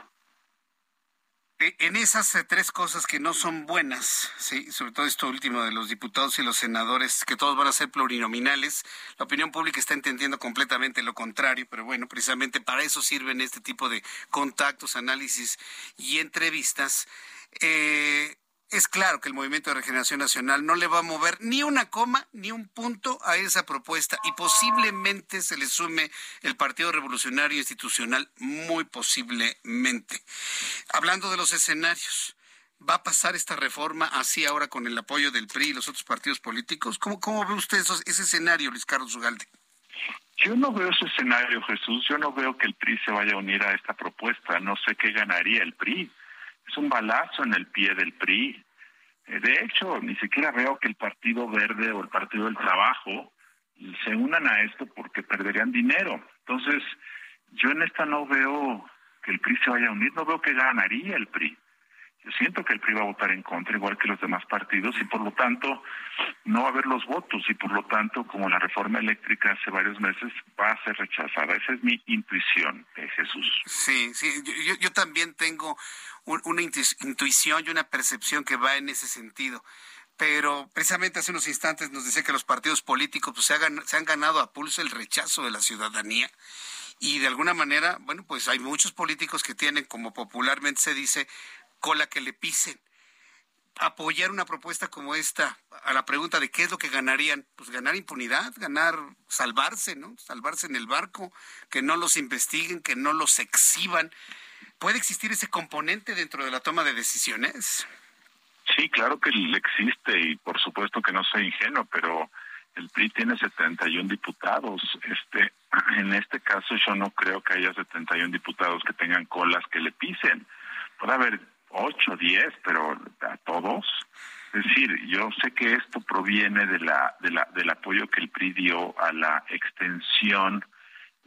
E, en esas eh, tres cosas que no son buenas, sí, sobre todo esto último de los diputados y los senadores, que todos van a ser plurinominales, la opinión pública está entendiendo completamente lo contrario, pero bueno, precisamente para eso sirven este tipo de contactos, análisis y entrevistas. Eh, es claro que el Movimiento de Regeneración Nacional no le va a mover ni una coma ni un punto a esa propuesta y posiblemente se le sume el Partido Revolucionario Institucional, muy posiblemente. Hablando de los escenarios, ¿va a pasar esta reforma así ahora con el apoyo del PRI y los otros partidos políticos? ¿Cómo, cómo ve usted ese escenario, Luis Carlos Ugalde? Yo no veo ese escenario, Jesús. Yo no veo que el PRI se vaya a unir a esta propuesta. No sé qué ganaría el PRI es un balazo en el pie del PRI. Eh, de hecho, ni siquiera veo que el Partido Verde o el Partido del Trabajo se unan a esto porque perderían dinero. Entonces, yo en esta no veo que el PRI se vaya a unir, no veo que ganaría el PRI. Yo siento que el PRI va a votar en contra, igual que los demás partidos, y por lo tanto no va a haber los votos, y por lo tanto, como la reforma eléctrica hace varios meses, va a ser rechazada. Esa es mi intuición, eh, Jesús. Sí, sí, yo, yo también tengo una intuición y una percepción que va en ese sentido pero precisamente hace unos instantes nos decía que los partidos políticos pues, se, se, han ganado a pulso el rechazo de la ciudadanía y de alguna manera, bueno, pues hay muchos políticos que tienen, como popularmente se dice, cola que le pisen. Apoyar una propuesta como esta, a la pregunta de qué es lo que ganarían, pues ganar impunidad, ganar, salvarse, ¿no? Salvarse en el barco, que no los investiguen, que no los exhiban. ¿Puede existir ese componente dentro de la toma de decisiones? Sí, claro que existe y por supuesto que no soy ingenuo, pero el PRI tiene 71 diputados. Este, en este caso yo no creo que haya 71 diputados que tengan colas que le pisen. Puede haber ocho, diez, pero a todos. Es decir, yo sé que esto proviene de la, de la, del apoyo que el PRI dio a la extensión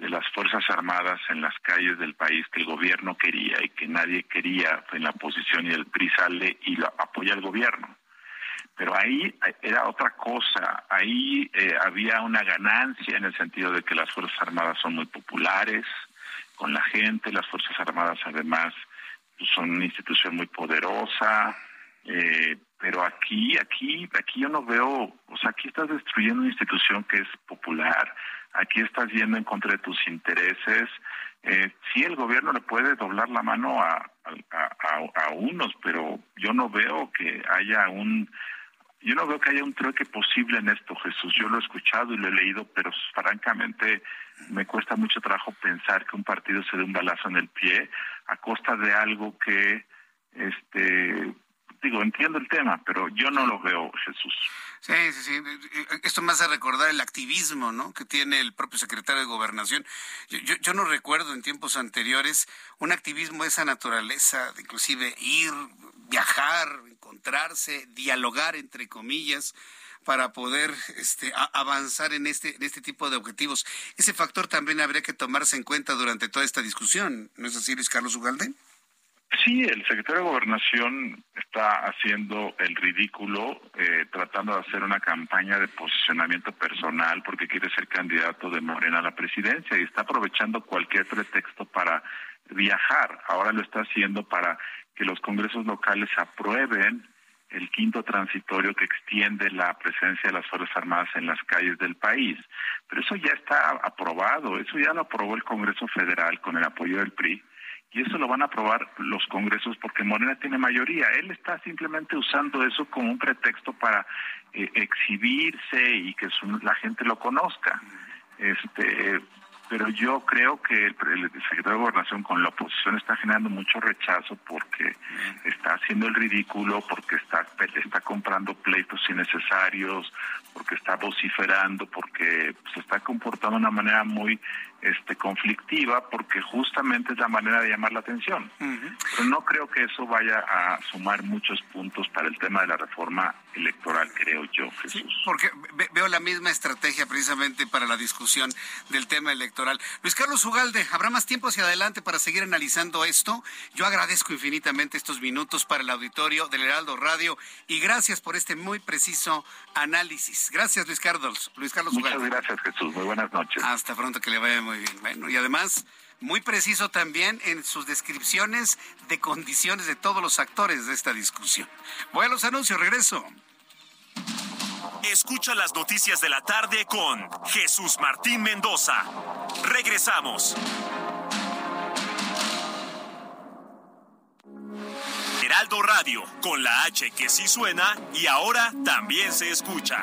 de las Fuerzas Armadas en las calles del país que el gobierno quería y que nadie quería en la oposición y el PRI sale y lo apoya el gobierno. Pero ahí era otra cosa, ahí eh, había una ganancia en el sentido de que las Fuerzas Armadas son muy populares con la gente, las Fuerzas Armadas además pues, son una institución muy poderosa, eh, pero aquí, aquí, aquí yo no veo, o sea, aquí estás destruyendo una institución que es popular, aquí estás yendo en contra de tus intereses. Eh, sí, el gobierno le puede doblar la mano a, a, unos, pero yo no veo que haya un yo no veo que haya un trueque posible en esto, Jesús. Yo lo he escuchado y lo he leído, pero francamente me cuesta mucho trabajo pensar que un partido se dé un balazo en el pie a costa de algo que, este, digo, entiendo el tema, pero yo no lo veo, Jesús. Sí, sí, sí. Esto me hace recordar el activismo, ¿no? Que tiene el propio secretario de Gobernación. Yo, yo, no recuerdo en tiempos anteriores un activismo de esa naturaleza, de inclusive ir, viajar, encontrarse, dialogar, entre comillas para poder este, avanzar en este, en este tipo de objetivos. Ese factor también habría que tomarse en cuenta durante toda esta discusión, ¿no es así, Luis Carlos Ugalde? Sí, el secretario de Gobernación está haciendo el ridículo, eh, tratando de hacer una campaña de posicionamiento personal porque quiere ser candidato de Morena a la presidencia y está aprovechando cualquier pretexto para viajar. Ahora lo está haciendo para que los congresos locales aprueben el quinto transitorio que extiende la presencia de las Fuerzas Armadas en las calles del país. Pero eso ya está aprobado, eso ya lo aprobó el Congreso Federal con el apoyo del PRI y eso lo van a aprobar los congresos porque Morena tiene mayoría. Él está simplemente usando eso como un pretexto para eh, exhibirse y que la gente lo conozca. Este, pero yo creo que el, secretario de Gobernación con la oposición está generando mucho rechazo porque está haciendo el ridículo, porque está, está comprando pleitos innecesarios, porque está vociferando, porque se está comportando de una manera muy este, conflictiva, porque justamente es la manera de llamar la atención. Pero no creo que eso vaya a sumar muchos puntos para el tema de la reforma electoral, creo yo, Jesús. porque veo la misma estrategia precisamente para la discusión del tema electoral. Luis Carlos Ugalde, ¿habrá más tiempo hacia adelante para seguir analizando esto? Yo agradezco infinitamente estos minutos para el auditorio del Heraldo Radio y gracias por este muy preciso análisis. Gracias, Luis Carlos. Luis Carlos Muchas gracias, Jesús. Muy buenas noches. Hasta pronto, que le vaya muy bien. Bueno, y además muy preciso también en sus descripciones de condiciones de todos los actores de esta discusión. Voy a los anuncios, regreso. Escucha las noticias de la tarde con Jesús Martín Mendoza. Regresamos. Heraldo Radio, con la H que sí suena y ahora también se escucha.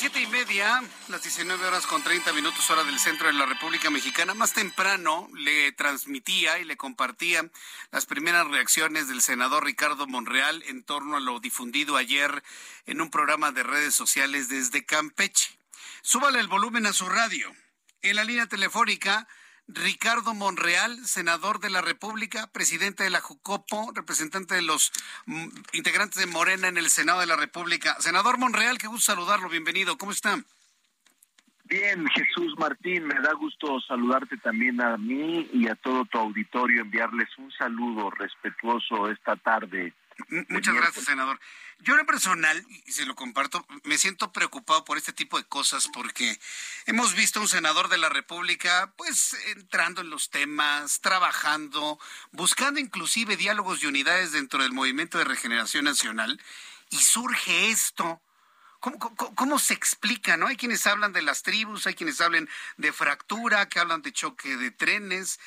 Siete y media, las 19 horas con 30 minutos hora del centro de la República Mexicana. Más temprano le transmitía y le compartía las primeras reacciones del senador Ricardo Monreal en torno a lo difundido ayer en un programa de redes sociales desde Campeche. Súbale el volumen a su radio. En la línea telefónica Ricardo Monreal, senador de la República, presidente de la Jucopo, representante de los mm, integrantes de Morena en el Senado de la República. Senador Monreal, qué gusto saludarlo, bienvenido, ¿cómo está? Bien, Jesús Martín, me da gusto saludarte también a mí y a todo tu auditorio, enviarles un saludo respetuoso esta tarde. Muchas gracias, senador. Yo en personal, y se lo comparto, me siento preocupado por este tipo de cosas porque hemos visto a un senador de la República pues entrando en los temas, trabajando, buscando inclusive diálogos y unidades dentro del movimiento de regeneración nacional y surge esto. ¿Cómo, cómo, se explica? ¿No? Hay quienes hablan de las tribus, hay quienes hablan de fractura, que hablan de choque de trenes.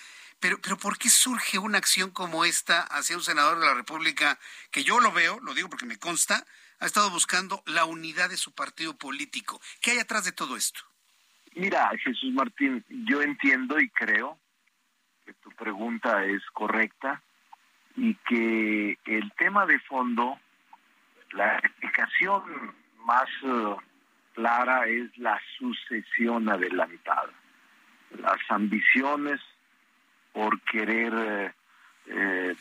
Pero, pero ¿por qué surge una acción como esta hacia un senador de la República que yo lo veo, lo digo porque me consta, ha estado buscando la unidad de su partido político. ¿Qué hay atrás de todo esto? Mira, Jesús Martín, yo entiendo y creo que tu pregunta es correcta y que el tema de fondo, la explicación más eh, clara es la sucesión adelantada. Las ambiciones por querer eh, eh,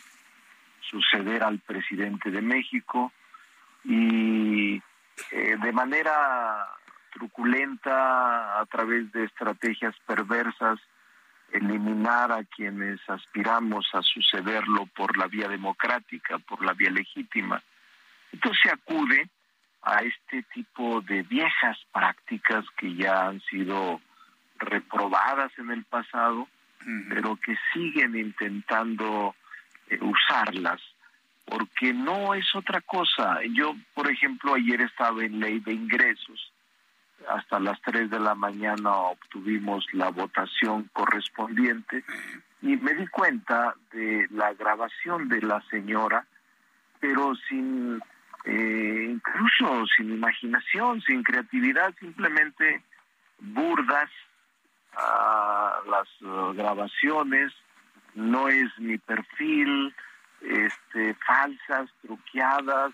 suceder al presidente de México y de manera truculenta, a través de estrategias perversas, eliminar a quienes aspiramos a sucederlo por la vía democrática, por la vía legítima. Entonces se acude a este tipo de viejas prácticas que ya han sido reprobadas en el pasado, pero que siguen intentando eh, usarlas, porque no es otra cosa. Yo, por ejemplo, ayer estaba en ley de ingresos. Hasta las 3 de la mañana obtuvimos la votación correspondiente y me di cuenta de la grabación de la señora, pero sin, eh, incluso sin imaginación, sin creatividad, simplemente burdas a las uh, grabaciones, no es mi perfil, este, falsas, truqueadas,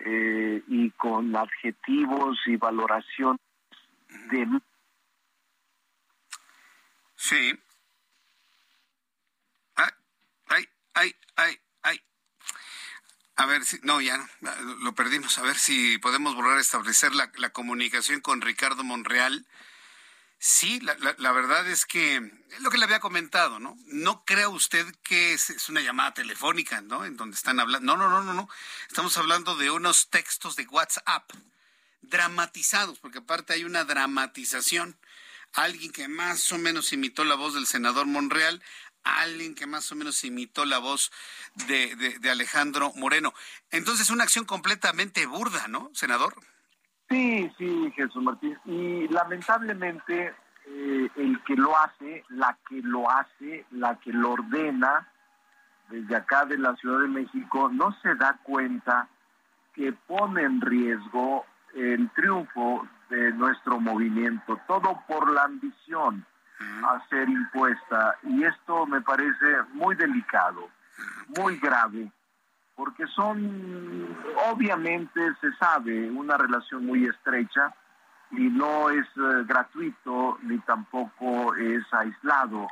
eh, y con adjetivos y valoración de... Sí. Ay, ay, ay, ay, ay. A ver si, no, ya lo perdimos. A ver si podemos volver a establecer la comunicación con Ricardo Monreal. Sí, la, la, verdad es que es lo que le había comentado, ¿no? No crea usted que es, es, una llamada telefónica, ¿no? En donde están hablando. No, no, no, no, no. Estamos hablando de unos textos de WhatsApp dramatizados, porque aparte hay una dramatización. Alguien que más o menos imitó la voz del senador Monreal, alguien que más o menos imitó la voz de, de, Alejandro Moreno. Entonces, una acción completamente burda, ¿no, senador? Sí, sí, Jesús Martín. Y lamentablemente eh, el que lo hace, la que lo hace, la que lo ordena desde acá de la Ciudad de México, no se da cuenta que pone en riesgo el triunfo de nuestro movimiento, todo por la ambición a ser impuesta. Y esto me parece muy delicado, muy grave, porque son, obviamente se sabe, una relación muy estrecha y no es eh, gratuito ni tampoco es aislado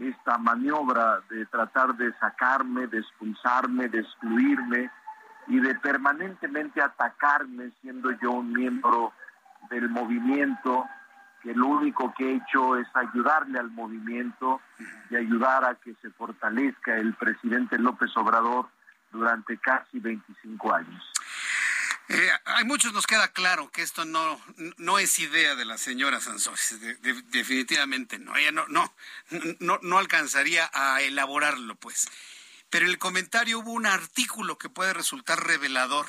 esta maniobra de tratar de sacarme, de expulsarme, de excluirme, y de permanentemente atacarme siendo yo un miembro del movimiento, que lo único que he hecho es ayudarle al movimiento y ayudar a que se fortalezca el presidente López Obrador durante casi 25 años. Eh, hay muchos nos queda claro que esto no, no es idea de la señora Sansores, definitivamente no, ella no, no, no, no alcanzaría a elaborarlo, pues. Pero en el comentario hubo un artículo que puede resultar revelador.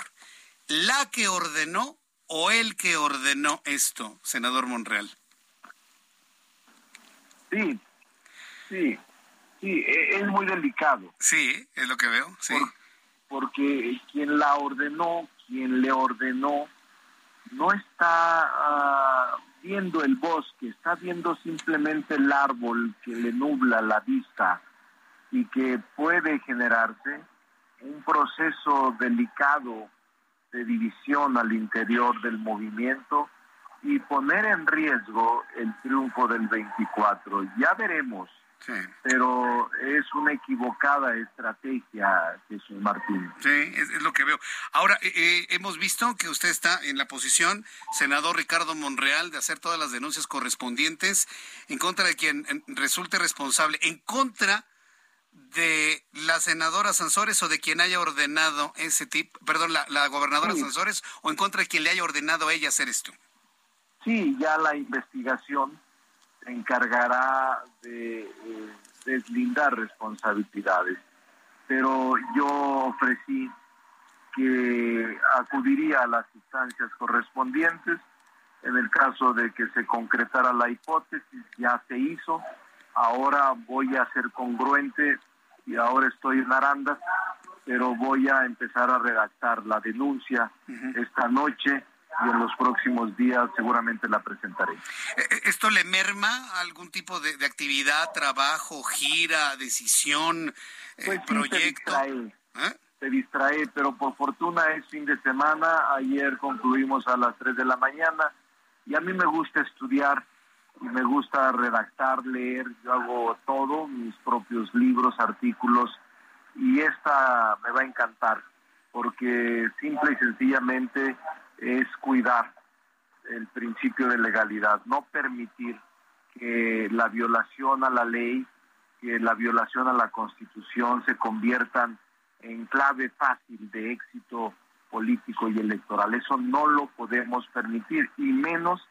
¿La que ordenó o el que ordenó esto, senador Monreal? Sí, sí, sí, e, es muy delicado. Sí, es lo que veo, sí. Porque quien la ordenó, quien le ordenó, no está ah, viendo el bosque, está viendo simplemente el árbol que le nubla la vista y que puede generarse un proceso delicado de división al interior del movimiento y poner en riesgo el triunfo del 24. Ya veremos, pero es una equivocada estrategia, Jesús Martín. Sí, es, lo que veo. Ahora, eh, eh, hemos visto que usted está en la posición, senador Ricardo Monreal, de hacer todas las denuncias correspondientes en contra de quien resulte responsable, en contra de la senadora Sansores o de quien haya ordenado ese tipo, perdón, la, gobernadora Sansores o en contra de quien le haya ordenado a ella hacer esto? Sí, ya la investigación se encargará de eh, deslindar responsabilidades, pero yo ofrecí que acudiría a las instancias correspondientes. En el caso de que se concretara la hipótesis, ya se hizo, ahora voy a ser congruente y ahora estoy en Aranda pero voy a empezar a redactar la denuncia esta noche y en los próximos días seguramente la presentaré. Eh, eh, ¿Esto le merma algún tipo de, actividad, trabajo, gira, decisión, eh, pues proyecto? se distrae, pero por fortuna es fin de semana. Ayer concluimos a las 3 de la mañana y a mí me gusta estudiar y me gusta redactar, leer. Yo hago todo, mis propios libros, artículos y esta me va a encantar porque simple y sencillamente es cuidar el principio de legalidad, no permitir que la violación a la ley, que la violación a la Constitución se conviertan en clave fácil de éxito político y electoral. Eso no lo podemos permitir y menos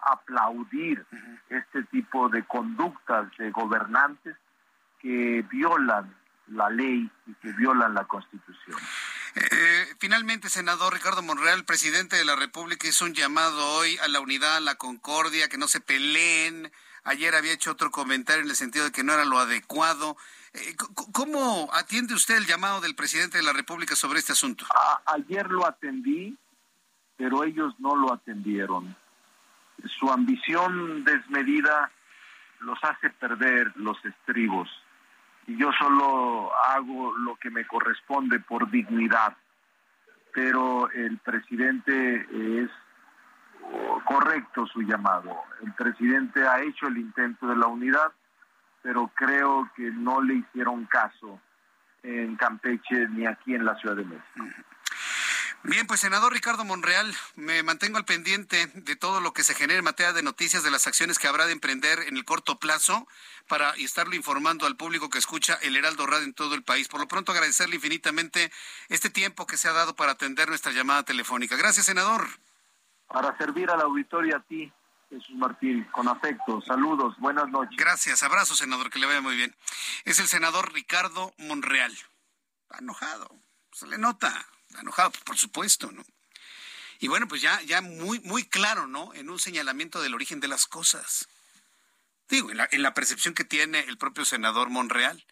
aplaudir este tipo de conductas de gobernantes que violan la ley y que violan la Constitución. Eh, finalmente, senador Ricardo Monreal, presidente de la República, hizo un llamado hoy a la unidad, a la concordia, que no se peleen. Ayer había hecho otro comentario en el sentido de que no era lo adecuado. Eh, ¿Cómo atiende usted el llamado del presidente de la República sobre este asunto? ayer lo atendí, pero ellos no lo atendieron. Su ambición desmedida los hace perder los estribos. Y yo solo hago lo que me corresponde por dignidad. Pero el presidente es correcto su llamado. El presidente ha hecho el intento de la unidad pero creo que no le hicieron caso en Campeche ni aquí en la Ciudad de México. Bien, pues senador Ricardo Monreal, me mantengo al pendiente de todo lo que se genere en materia de noticias de las acciones que habrá de emprender en el corto plazo para estarlo informando al público que escucha el Heraldo Radio en todo el país. Por lo pronto agradecerle infinitamente este tiempo que se ha dado para atender nuestra llamada telefónica. Gracias, senador. Para servir al auditorio a ti. Jesús Martín, con afecto. Saludos, buenas noches. Gracias, abrazo, senador, que le vaya muy bien. Es el senador Ricardo Monreal. Está enojado, se le nota, enojado, por supuesto, ¿no? Y bueno, pues ya, ya muy, muy claro, ¿no? En un señalamiento del origen de las cosas. Digo, en la, percepción que tiene el propio senador Monreal.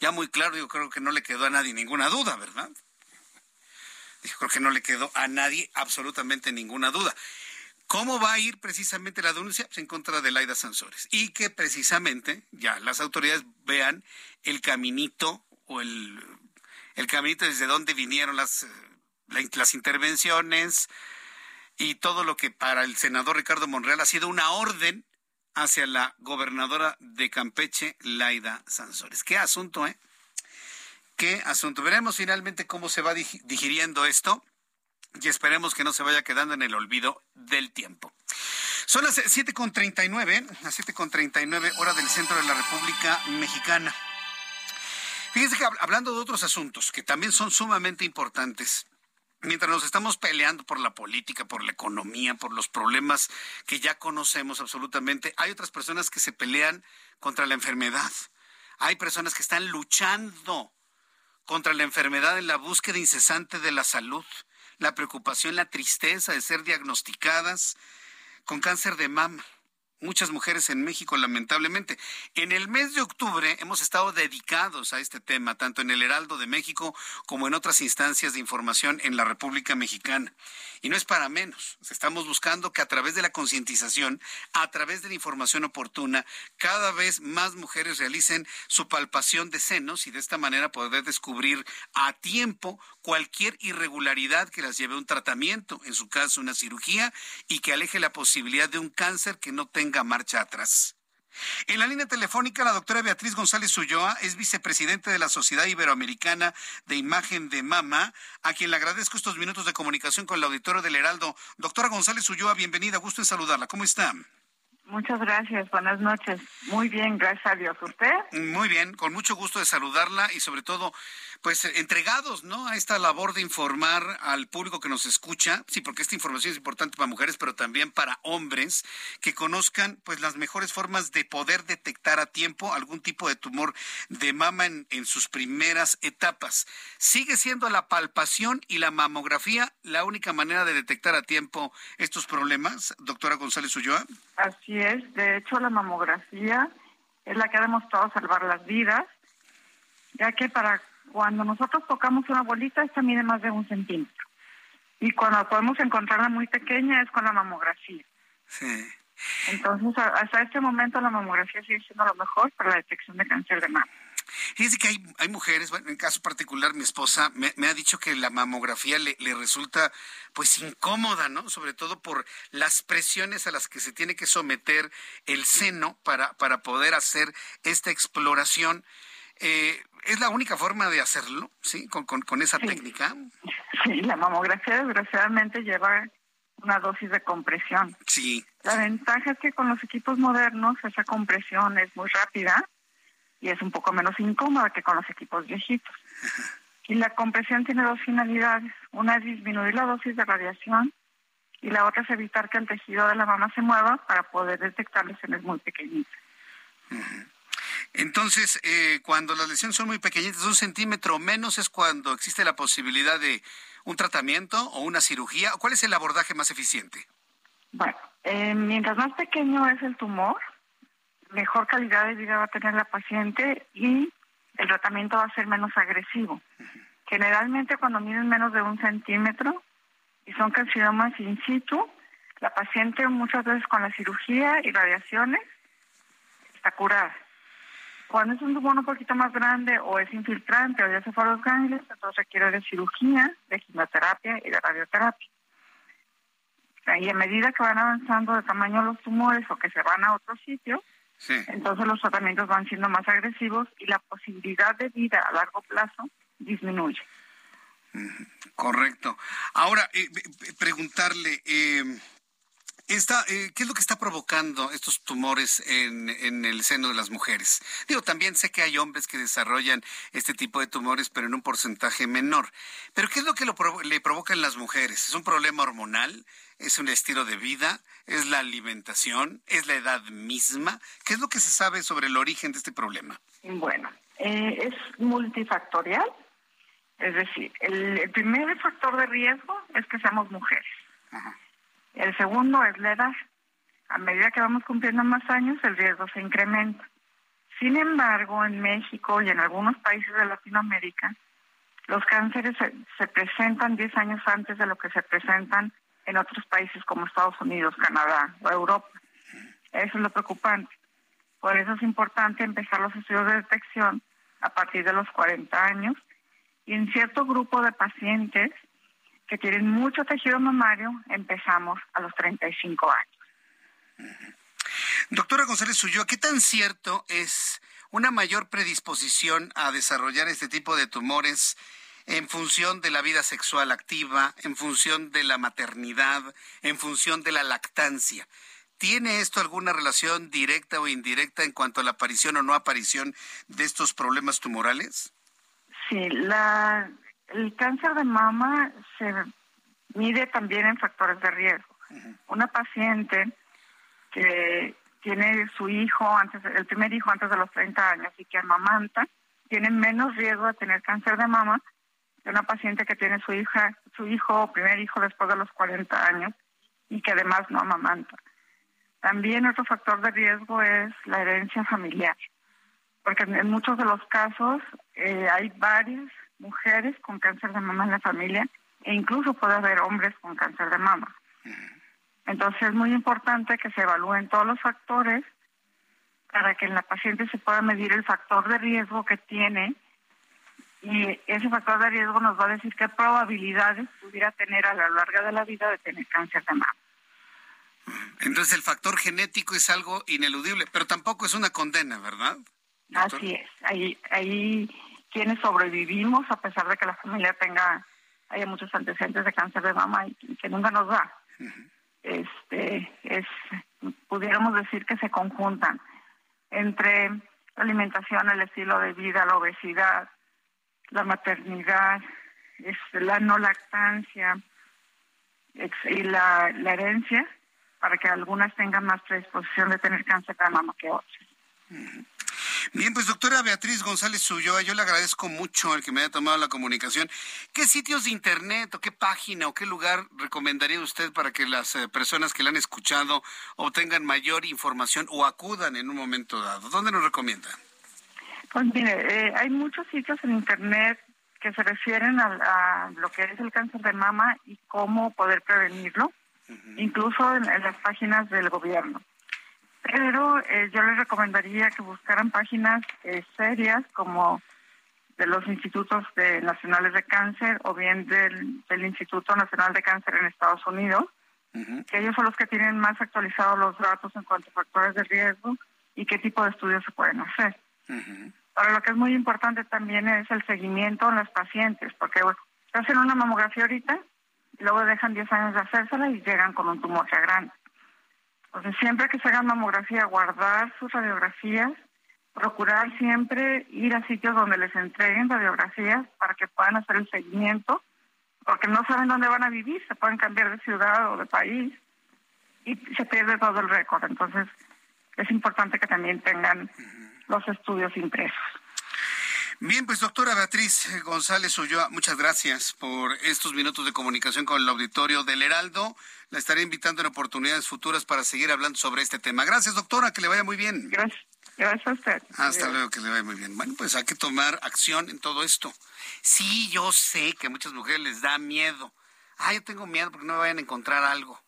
Ya muy claro, yo creo que no le quedó a nadie ninguna duda, ¿verdad? Yo creo que no le quedó a nadie absolutamente ninguna duda. ¿Cómo va a ir precisamente la denuncia? Pues en contra de Laida Sansores. Y que precisamente ya las autoridades vean el caminito o el, el caminito desde donde vinieron las, eh, las intervenciones y todo lo que para el senador Ricardo Monreal ha sido una orden hacia la gobernadora de Campeche, Laida Sansores. Qué asunto, ¿eh? Qué asunto. Veremos finalmente cómo se va digiriendo esto y esperemos que no se vaya quedando en el olvido del tiempo. Son las 7.39, las 7.39 hora del centro de la República Mexicana. Fíjense que hablando de otros asuntos que también son sumamente importantes, mientras nos estamos peleando por la política, por la economía, por los problemas que ya conocemos absolutamente, hay otras personas que se pelean contra la enfermedad. Hay personas que están luchando contra la enfermedad en la búsqueda incesante de la salud la preocupación, la tristeza de ser diagnosticadas con cáncer de mama muchas mujeres en México, lamentablemente. En el mes de octubre hemos estado dedicados a este tema, tanto en el Heraldo de México como en otras instancias de información en la República Mexicana. Y no es para menos. Estamos buscando que a través de la concientización, a través de la información oportuna, cada vez más mujeres realicen su palpación de senos y de esta manera poder descubrir a tiempo cualquier irregularidad que las lleve a un tratamiento, en su caso una cirugía, y que aleje la posibilidad de un cáncer que no tenga marcha atrás. En la línea telefónica, la doctora Beatriz González Ulloa es vicepresidente de la Sociedad Iberoamericana de Imagen de Mama, a quien le agradezco estos minutos de comunicación con el auditorio del Heraldo. Doctora González Ulloa, bienvenida, gusto en saludarla. ¿Cómo está? Muchas gracias, buenas noches. Muy bien, gracias a Dios. ¿Usted? Muy bien, con mucho gusto de saludarla y sobre todo pues entregados, ¿no? A esta labor de informar al público que nos escucha, sí, porque esta información es importante para mujeres, pero también para hombres que conozcan pues las mejores formas de poder detectar a tiempo algún tipo de tumor de mama en, sus primeras etapas. ¿Sigue siendo la palpación y la mamografía la única manera de detectar a tiempo estos problemas, doctora González Ulloa? Así es, de hecho la mamografía es la que ha demostrado salvar las vidas, ya que para cuando nosotros tocamos una bolita, esta mide más de un centímetro. Y cuando podemos encontrarla muy pequeña es con la mamografía. Sí. Entonces, hasta este momento la mamografía sigue siendo lo mejor para la detección de cáncer de mama. Fíjense que hay, hay mujeres, bueno, en caso particular mi esposa me, me ha dicho que la mamografía le, le, resulta pues incómoda, ¿no? Sobre todo por las presiones a las que se tiene que someter el seno para, para poder hacer esta exploración. Eh, ¿Es la única forma de hacerlo, sí, con, con, con esa sí. técnica? Sí, la mamografía desgraciadamente lleva una dosis de compresión. Sí. La ventaja es que con los equipos modernos esa compresión es muy rápida y es un poco menos incómoda que con los equipos viejitos. Y la compresión tiene dos finalidades. Una es disminuir la dosis de radiación y la otra es evitar que el tejido de la mama se mueva para poder detectar lesiones muy pequeñitas. Uh -huh. Entonces, eh, cuando las lesiones son muy pequeñitas, un centímetro menos, es cuando existe la posibilidad de un tratamiento o una cirugía. ¿Cuál es el abordaje más eficiente? Bueno, eh, mientras más pequeño es el tumor, mejor calidad de vida va a tener la paciente y el tratamiento va a ser menos agresivo. Uh -huh. Generalmente cuando miden menos de un centímetro y son carcinomas in situ, la paciente muchas veces con la cirugía y radiaciones está curada. Cuando es un tumor un poquito más grande o es infiltrante o ya se fue a los ganglios, entonces requiere de cirugía, de quimioterapia y de radioterapia. Y a medida que van avanzando de tamaño los tumores o que se van a otro sitio, sí. entonces los tratamientos van siendo más agresivos y la posibilidad de vida a largo plazo disminuye. Correcto. Ahora, eh, preguntarle, eh, esta, eh, ¿qué es lo que está provocando estos tumores en, en, el seno de las mujeres? Digo, también sé que hay hombres que desarrollan este tipo de tumores, pero en un porcentaje menor. Pero ¿qué es lo que lo provo le provoca en las mujeres? ¿Es un problema hormonal? ¿Es un estilo de vida? ¿Es la alimentación? ¿Es la edad misma? ¿Qué es lo que se sabe sobre el origen de este problema? Bueno, eh, es multifactorial. Es decir, el, el, primer factor de riesgo es que seamos mujeres. Ajá. El segundo es la edad. A medida que vamos cumpliendo más años, el riesgo se incrementa. Sin embargo, en México y en algunos países de Latinoamérica, los cánceres se, se presentan 10 años antes de lo que se presentan en otros países como Estados Unidos, Canadá o Europa. Eso es lo preocupante. Por eso es importante empezar los estudios de detección a partir de los 40 años y en cierto grupo de pacientes que tienen mucho tejido mamario, empezamos a los 35 años. Doctora González Suyo, ¿qué tan cierto es una mayor predisposición a desarrollar este tipo de tumores en función de la vida sexual activa, en función de la maternidad, en función de la lactancia? ¿Tiene esto alguna relación directa o indirecta en cuanto a la aparición o no aparición de estos problemas tumorales? Sí, la, el cáncer de mama se mide también en factores de riesgo. Uh -huh. Una paciente que tiene su hijo antes, el primer hijo antes de los 30 años y que amamanta, tiene menos riesgo de tener cáncer de mama que una paciente que tiene su hija, su hijo o primer hijo después de los 40 años y que además no amamanta. También otro factor de riesgo es la herencia familiar, porque en muchos de los casos eh, hay varias mujeres con cáncer de mama en la familia e incluso puede haber hombres con cáncer de mama. Entonces es muy importante que se evalúen todos los factores para que en la paciente se pueda medir el factor de riesgo que tiene y ese factor de riesgo nos va a decir qué probabilidades pudiera tener a lo largo de la vida de tener cáncer de mama. Entonces el factor genético es algo ineludible, pero tampoco es una condena, ¿verdad? Doctor? Así es. Ahí, ahí quienes sobrevivimos a pesar de que la familia tenga haya muchos antecedentes de cáncer de mama y, y que nunca nos da. Uh -huh. Este es pudiéramos decir que se conjuntan entre la alimentación, el estilo de vida, la obesidad, la maternidad, es la no lactancia y la, la herencia para que algunas tengan más predisposición de tener cáncer de mama que otras. Uh -huh. Bien, pues doctora Beatriz González Ulloa, yo le agradezco mucho el que me haya tomado la comunicación. ¿Qué sitios de internet o qué página o qué lugar recomendaría usted para que las eh, personas que la han escuchado obtengan mayor información o acudan en un momento dado? ¿Dónde nos recomienda? Pues mire, eh, hay muchos sitios en Internet que se refieren a, lo que es el cáncer de mama y cómo poder prevenirlo, incluso en, las páginas del gobierno. Pero eh, yo les recomendaría que buscaran páginas eh, serias como de los institutos nacionales de cáncer o bien del, del, Instituto Nacional de Cáncer en Estados Unidos, que ellos son los que tienen más actualizados los datos en cuanto a factores de riesgo y qué tipo de estudios se pueden hacer. Ahora, lo que es muy importante también es el seguimiento en los pacientes, porque hacen una mamografía ahorita y luego dejan 10 años de hacérsela y llegan con un tumor ya grande. Entonces, siempre que se hagan mamografía, guardar sus radiografías, procurar siempre ir a sitios donde les entreguen radiografías para que puedan hacer el seguimiento, porque no saben dónde van a vivir, se pueden cambiar de ciudad o de país y se pierde todo el récord. Entonces, es importante que también tengan los estudios impresos. Bien, pues doctora Beatriz González Ulloa, muchas gracias por estos minutos de comunicación con el auditorio del Heraldo. La estaré invitando en oportunidades futuras para seguir hablando sobre este tema. Gracias, doctora, que le vaya muy bien. Gracias. Gracias a usted. Hasta luego, que le vaya muy bien. Bueno, pues hay que tomar acción en todo esto. Sí, yo sé que a muchas mujeres les da miedo. Ah, yo tengo miedo porque no me vayan a encontrar algo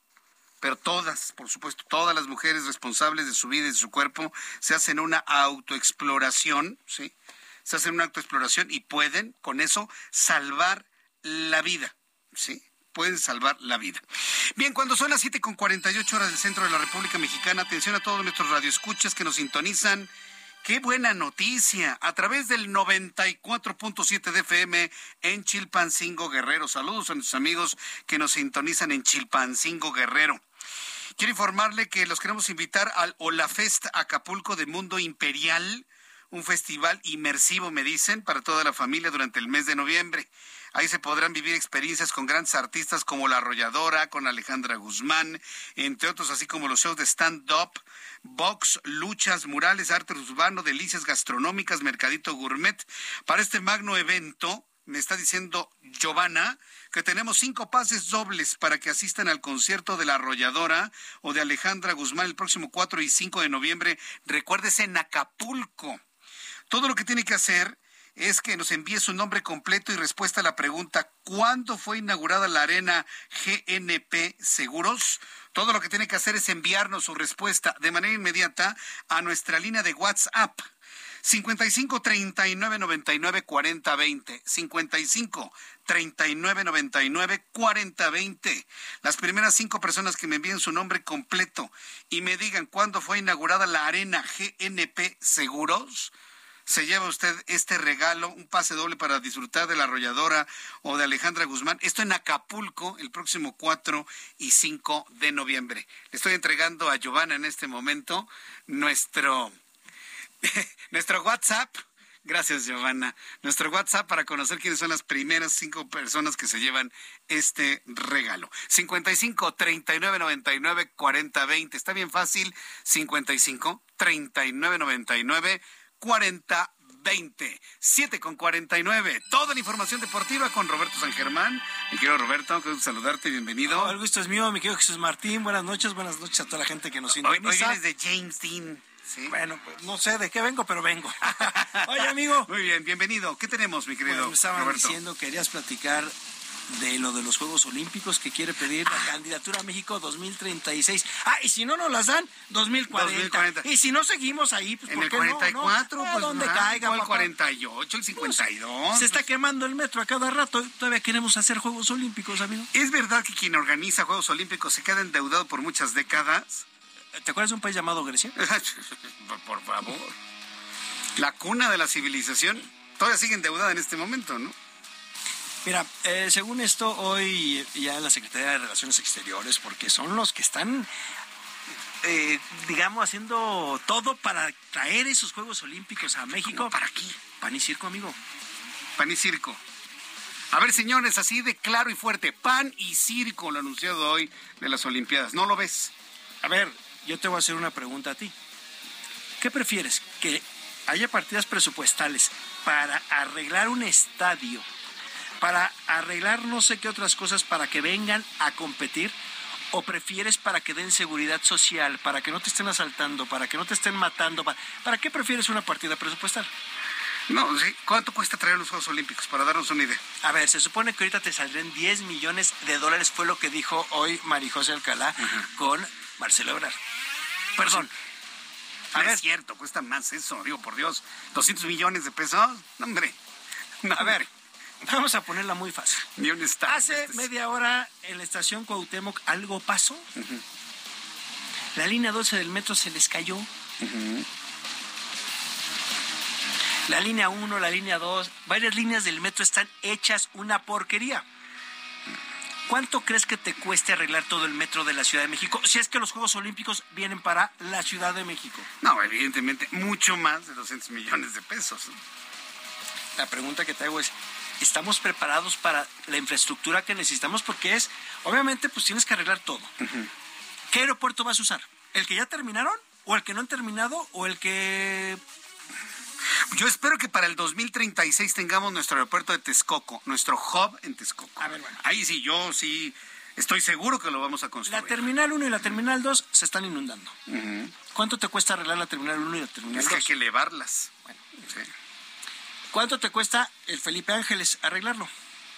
pero todas, por supuesto, todas las mujeres responsables de su vida y de su cuerpo se hacen una autoexploración, ¿sí? Se hacen una autoexploración y pueden con eso salvar la vida, ¿sí? Pueden salvar la vida. Bien, cuando son las 7 con 48 horas del centro de la República Mexicana, atención a todos nuestros radioescuchas que nos sintonizan Qué buena noticia. A través del 94.7 de FM en Chilpancingo Guerrero. Saludos a nuestros amigos que nos sintonizan en Chilpancingo Guerrero. Quiero informarle que los queremos invitar al Olafest Acapulco de Mundo Imperial, un festival inmersivo, me dicen, para toda la familia durante el mes de noviembre. Ahí se podrán vivir experiencias con grandes artistas como La Arrolladora, con Alejandra Guzmán, entre otros, así como los shows de stand-up, box, luchas, murales, arte urbano, delicias gastronómicas, mercadito gourmet. Para este magno evento, me está diciendo Giovanna, que tenemos cinco pases dobles para que asistan al concierto de la arrolladora o de Alejandra Guzmán el próximo 4 y 5 de noviembre. Recuérdese en Acapulco. Todo lo que tiene que hacer es que nos envíe su nombre completo y respuesta a la pregunta ¿cuándo fue inaugurada la arena GNP Seguros? Todo lo que tiene que hacer es enviarnos su respuesta de manera inmediata a nuestra línea de WhatsApp 55 39 99 40 20. 55 39 99 40 20. Las primeras cinco personas que me envíen su nombre completo y me digan cuándo fue inaugurada la arena GNP Seguros se lleva usted este regalo, un pase doble para disfrutar de la arrolladora o de Alejandra Guzmán. Esto en Acapulco el próximo 4 y 5 de noviembre. Le estoy entregando a Giovanna en este momento nuestro Nuestro WhatsApp. Gracias, Giovanna. Nuestro WhatsApp para conocer quiénes son las primeras cinco personas que se llevan este regalo. 55 39 99 40 20. Está bien fácil. 55 39 99 40 20. 7 con 49. Toda la información deportiva con Roberto San Germán. Mi querido Roberto, quiero saludarte, bienvenido. el gusto es mío, mi querido Jesús Martín. Buenas noches, buenas noches a toda la gente que nos sintoniza. Hoy, hoy vienes de James Dean. Bueno, pues no sé de qué vengo, pero vengo. Oye, amigo. Muy bien, bienvenido. ¿Qué tenemos, mi querido? Bueno, me estaban diciendo, querías platicar de lo de los Juegos Olímpicos que quiere pedir la candidatura a México 2036. Ah, y si no nos las dan, 2040. Y si no seguimos ahí, pues En el 44, no, no? pues donde caiga. El 48, el 52. se está quemando el metro a cada rato. Todavía queremos hacer Juegos Olímpicos, amigo. ¿Es verdad que quien organiza Juegos Olímpicos se queda endeudado por muchas décadas? ¿Te acuerdas de un país llamado Grecia? Por favor. La cuna de la civilización todavía sigue endeudada en este momento, ¿no? Mira, eh, según esto, hoy ya la Secretaría de Relaciones Exteriores, porque son los que están, eh, digamos, haciendo todo para traer esos Juegos Olímpicos a México. ¿Para aquí? Pan y circo, amigo. Pan y circo. A ver, señores, así de claro y fuerte, pan y circo, lo anunciado hoy de las Olimpiadas. ¿No lo ves? A ver, yo te voy a hacer una pregunta a ti. ¿Qué prefieres? ¿Que haya partidas presupuestales para arreglar un estadio, para arreglar no sé qué otras cosas para que vengan a competir? ¿O prefieres para que den seguridad social, para que no te estén asaltando, para que no te estén matando? ¿Para, qué prefieres una partida presupuestal? No, sí. ¿Cuánto cuesta traer los Juegos Olímpicos? Para darnos una idea. A ver, se supone que ahorita te saldrían 10 millones de dólares, fue lo que dijo hoy Marijose Alcalá con Marcelo Ebrard. Perdón. A ver. Es cierto, cuesta más eso, digo, por Dios. 200 millones de pesos. No, hombre. a ver, vamos a ponerla muy fácil. Ni un estado. Hace media hora en la estación Cuauhtémoc algo pasó. La línea 12 del metro se les cayó. La línea 1, la línea 2, varias líneas del metro están hechas una porquería. ¿Cuánto crees que te cueste arreglar todo el metro de la Ciudad de México si es que los Juegos Olímpicos vienen para la Ciudad de México? No, evidentemente, mucho más de 200 millones de pesos. La pregunta que te hago es, ¿estamos preparados para la infraestructura que necesitamos? Porque es, obviamente, pues tienes que arreglar todo. ¿Qué aeropuerto vas a usar? ¿El que ya terminaron? ¿O el que no han terminado? ¿O el que yo espero que para el 2036 tengamos nuestro aeropuerto de Texcoco, nuestro hub en Texcoco. A ver, bueno. Ahí sí, yo sí estoy seguro que lo vamos a construir. La Terminal 1 y la Terminal 2 se están inundando. ¿Cuánto te cuesta arreglar la Terminal 1 y la Terminal 2? Es que hay que elevarlas. Bueno, ¿Cuánto te cuesta el Felipe Ángeles arreglarlo?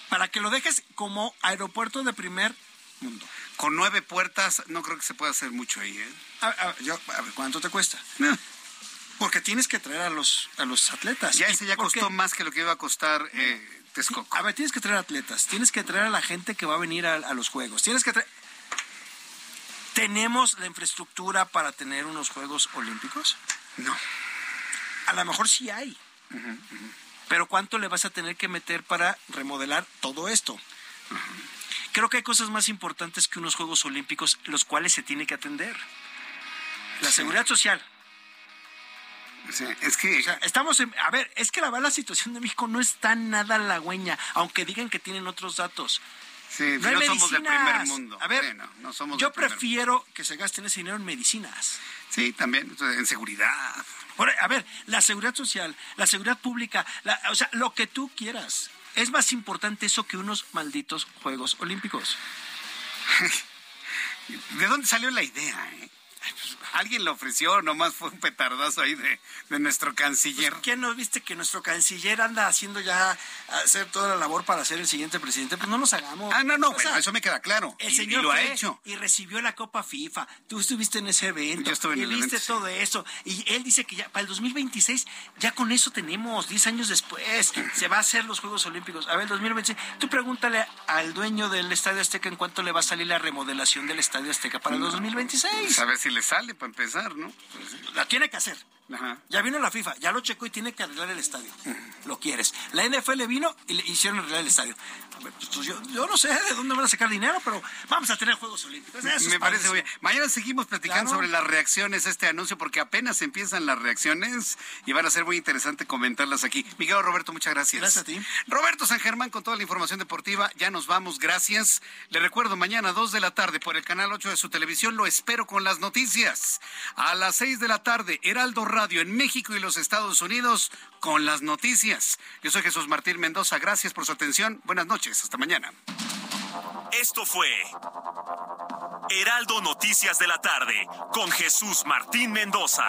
Para que lo dejes como aeropuerto de primer mundo. Con nueve puertas no creo que se pueda hacer mucho ahí. ¿eh? A, ver, ¿cuánto te cuesta? Porque tienes que traer a los, a los atletas. Ya ese ya costó más que lo que iba a costar eh, Texcoco. A ver, tienes que traer atletas, tienes que traer a la gente que va a venir a, los Juegos, tienes que traer... ¿Tenemos la infraestructura para tener unos Juegos Olímpicos? No. A lo mejor sí hay. Pero ¿cuánto le vas a tener que meter para remodelar todo esto? Creo que hay cosas más importantes que unos Juegos Olímpicos, los cuales se tiene que atender. La seguridad social, es que... estamos en... A ver, es que la verdad la situación de México no está nada halagüeña, aunque digan que tienen otros datos. Sí, no, somos del primer mundo. A ver, yo prefiero que se gasten ese dinero en medicinas. Sí, también, en seguridad. A ver, la seguridad social, la seguridad pública, o sea, lo que tú quieras. Es más importante eso que unos malditos Juegos Olímpicos. ¿De dónde salió la idea? Eh? Pues, alguien lo ofreció, nomás fue un petardazo ahí de, nuestro canciller. Pues, ¿Quién no viste que nuestro canciller anda haciendo ya hacer toda la labor para ser el siguiente presidente? Pues no nos hagamos. Ah, no, no, eso me queda claro. El señor lo ha hecho. Y recibió la Copa FIFA. Tú estuviste en ese evento. Yo estuve en y viste todo eso. Y él dice que ya para el 2026, ya con eso tenemos, 10 años después, se va a hacer los Juegos Olímpicos. A ver, 2026, tú pregúntale al dueño del Estadio Azteca en cuánto le va a salir la remodelación del Estadio Azteca para el 2026. A ver si le sale para empezar, ¿no? la tiene que hacer. Ya vino la FIFA, ya lo checó y tiene que arreglar el estadio. Lo quieres. La NFL vino y le hicieron arreglar el estadio. Pues, yo, no sé de dónde van a sacar dinero, pero vamos a tener Juegos Olímpicos. Me parece muy bien. Mañana seguimos platicando sobre las reacciones a este anuncio, porque apenas empiezan las reacciones y van a ser muy interesante comentarlas aquí. Miguel Roberto, muchas gracias. Gracias a ti. Roberto San Germán con toda la información deportiva. Ya nos vamos, gracias. Le recuerdo, mañana a 2 de la tarde por el canal 8 de su televisión, lo espero con las noticias. A las 6 de la tarde, Heraldo Radio en México y los Estados Unidos con las noticias. Yo soy Jesús Martín Mendoza. Gracias por su atención. Buenas noches. Hasta mañana. Esto fue Heraldo Noticias de la tarde con Jesús Martín Mendoza.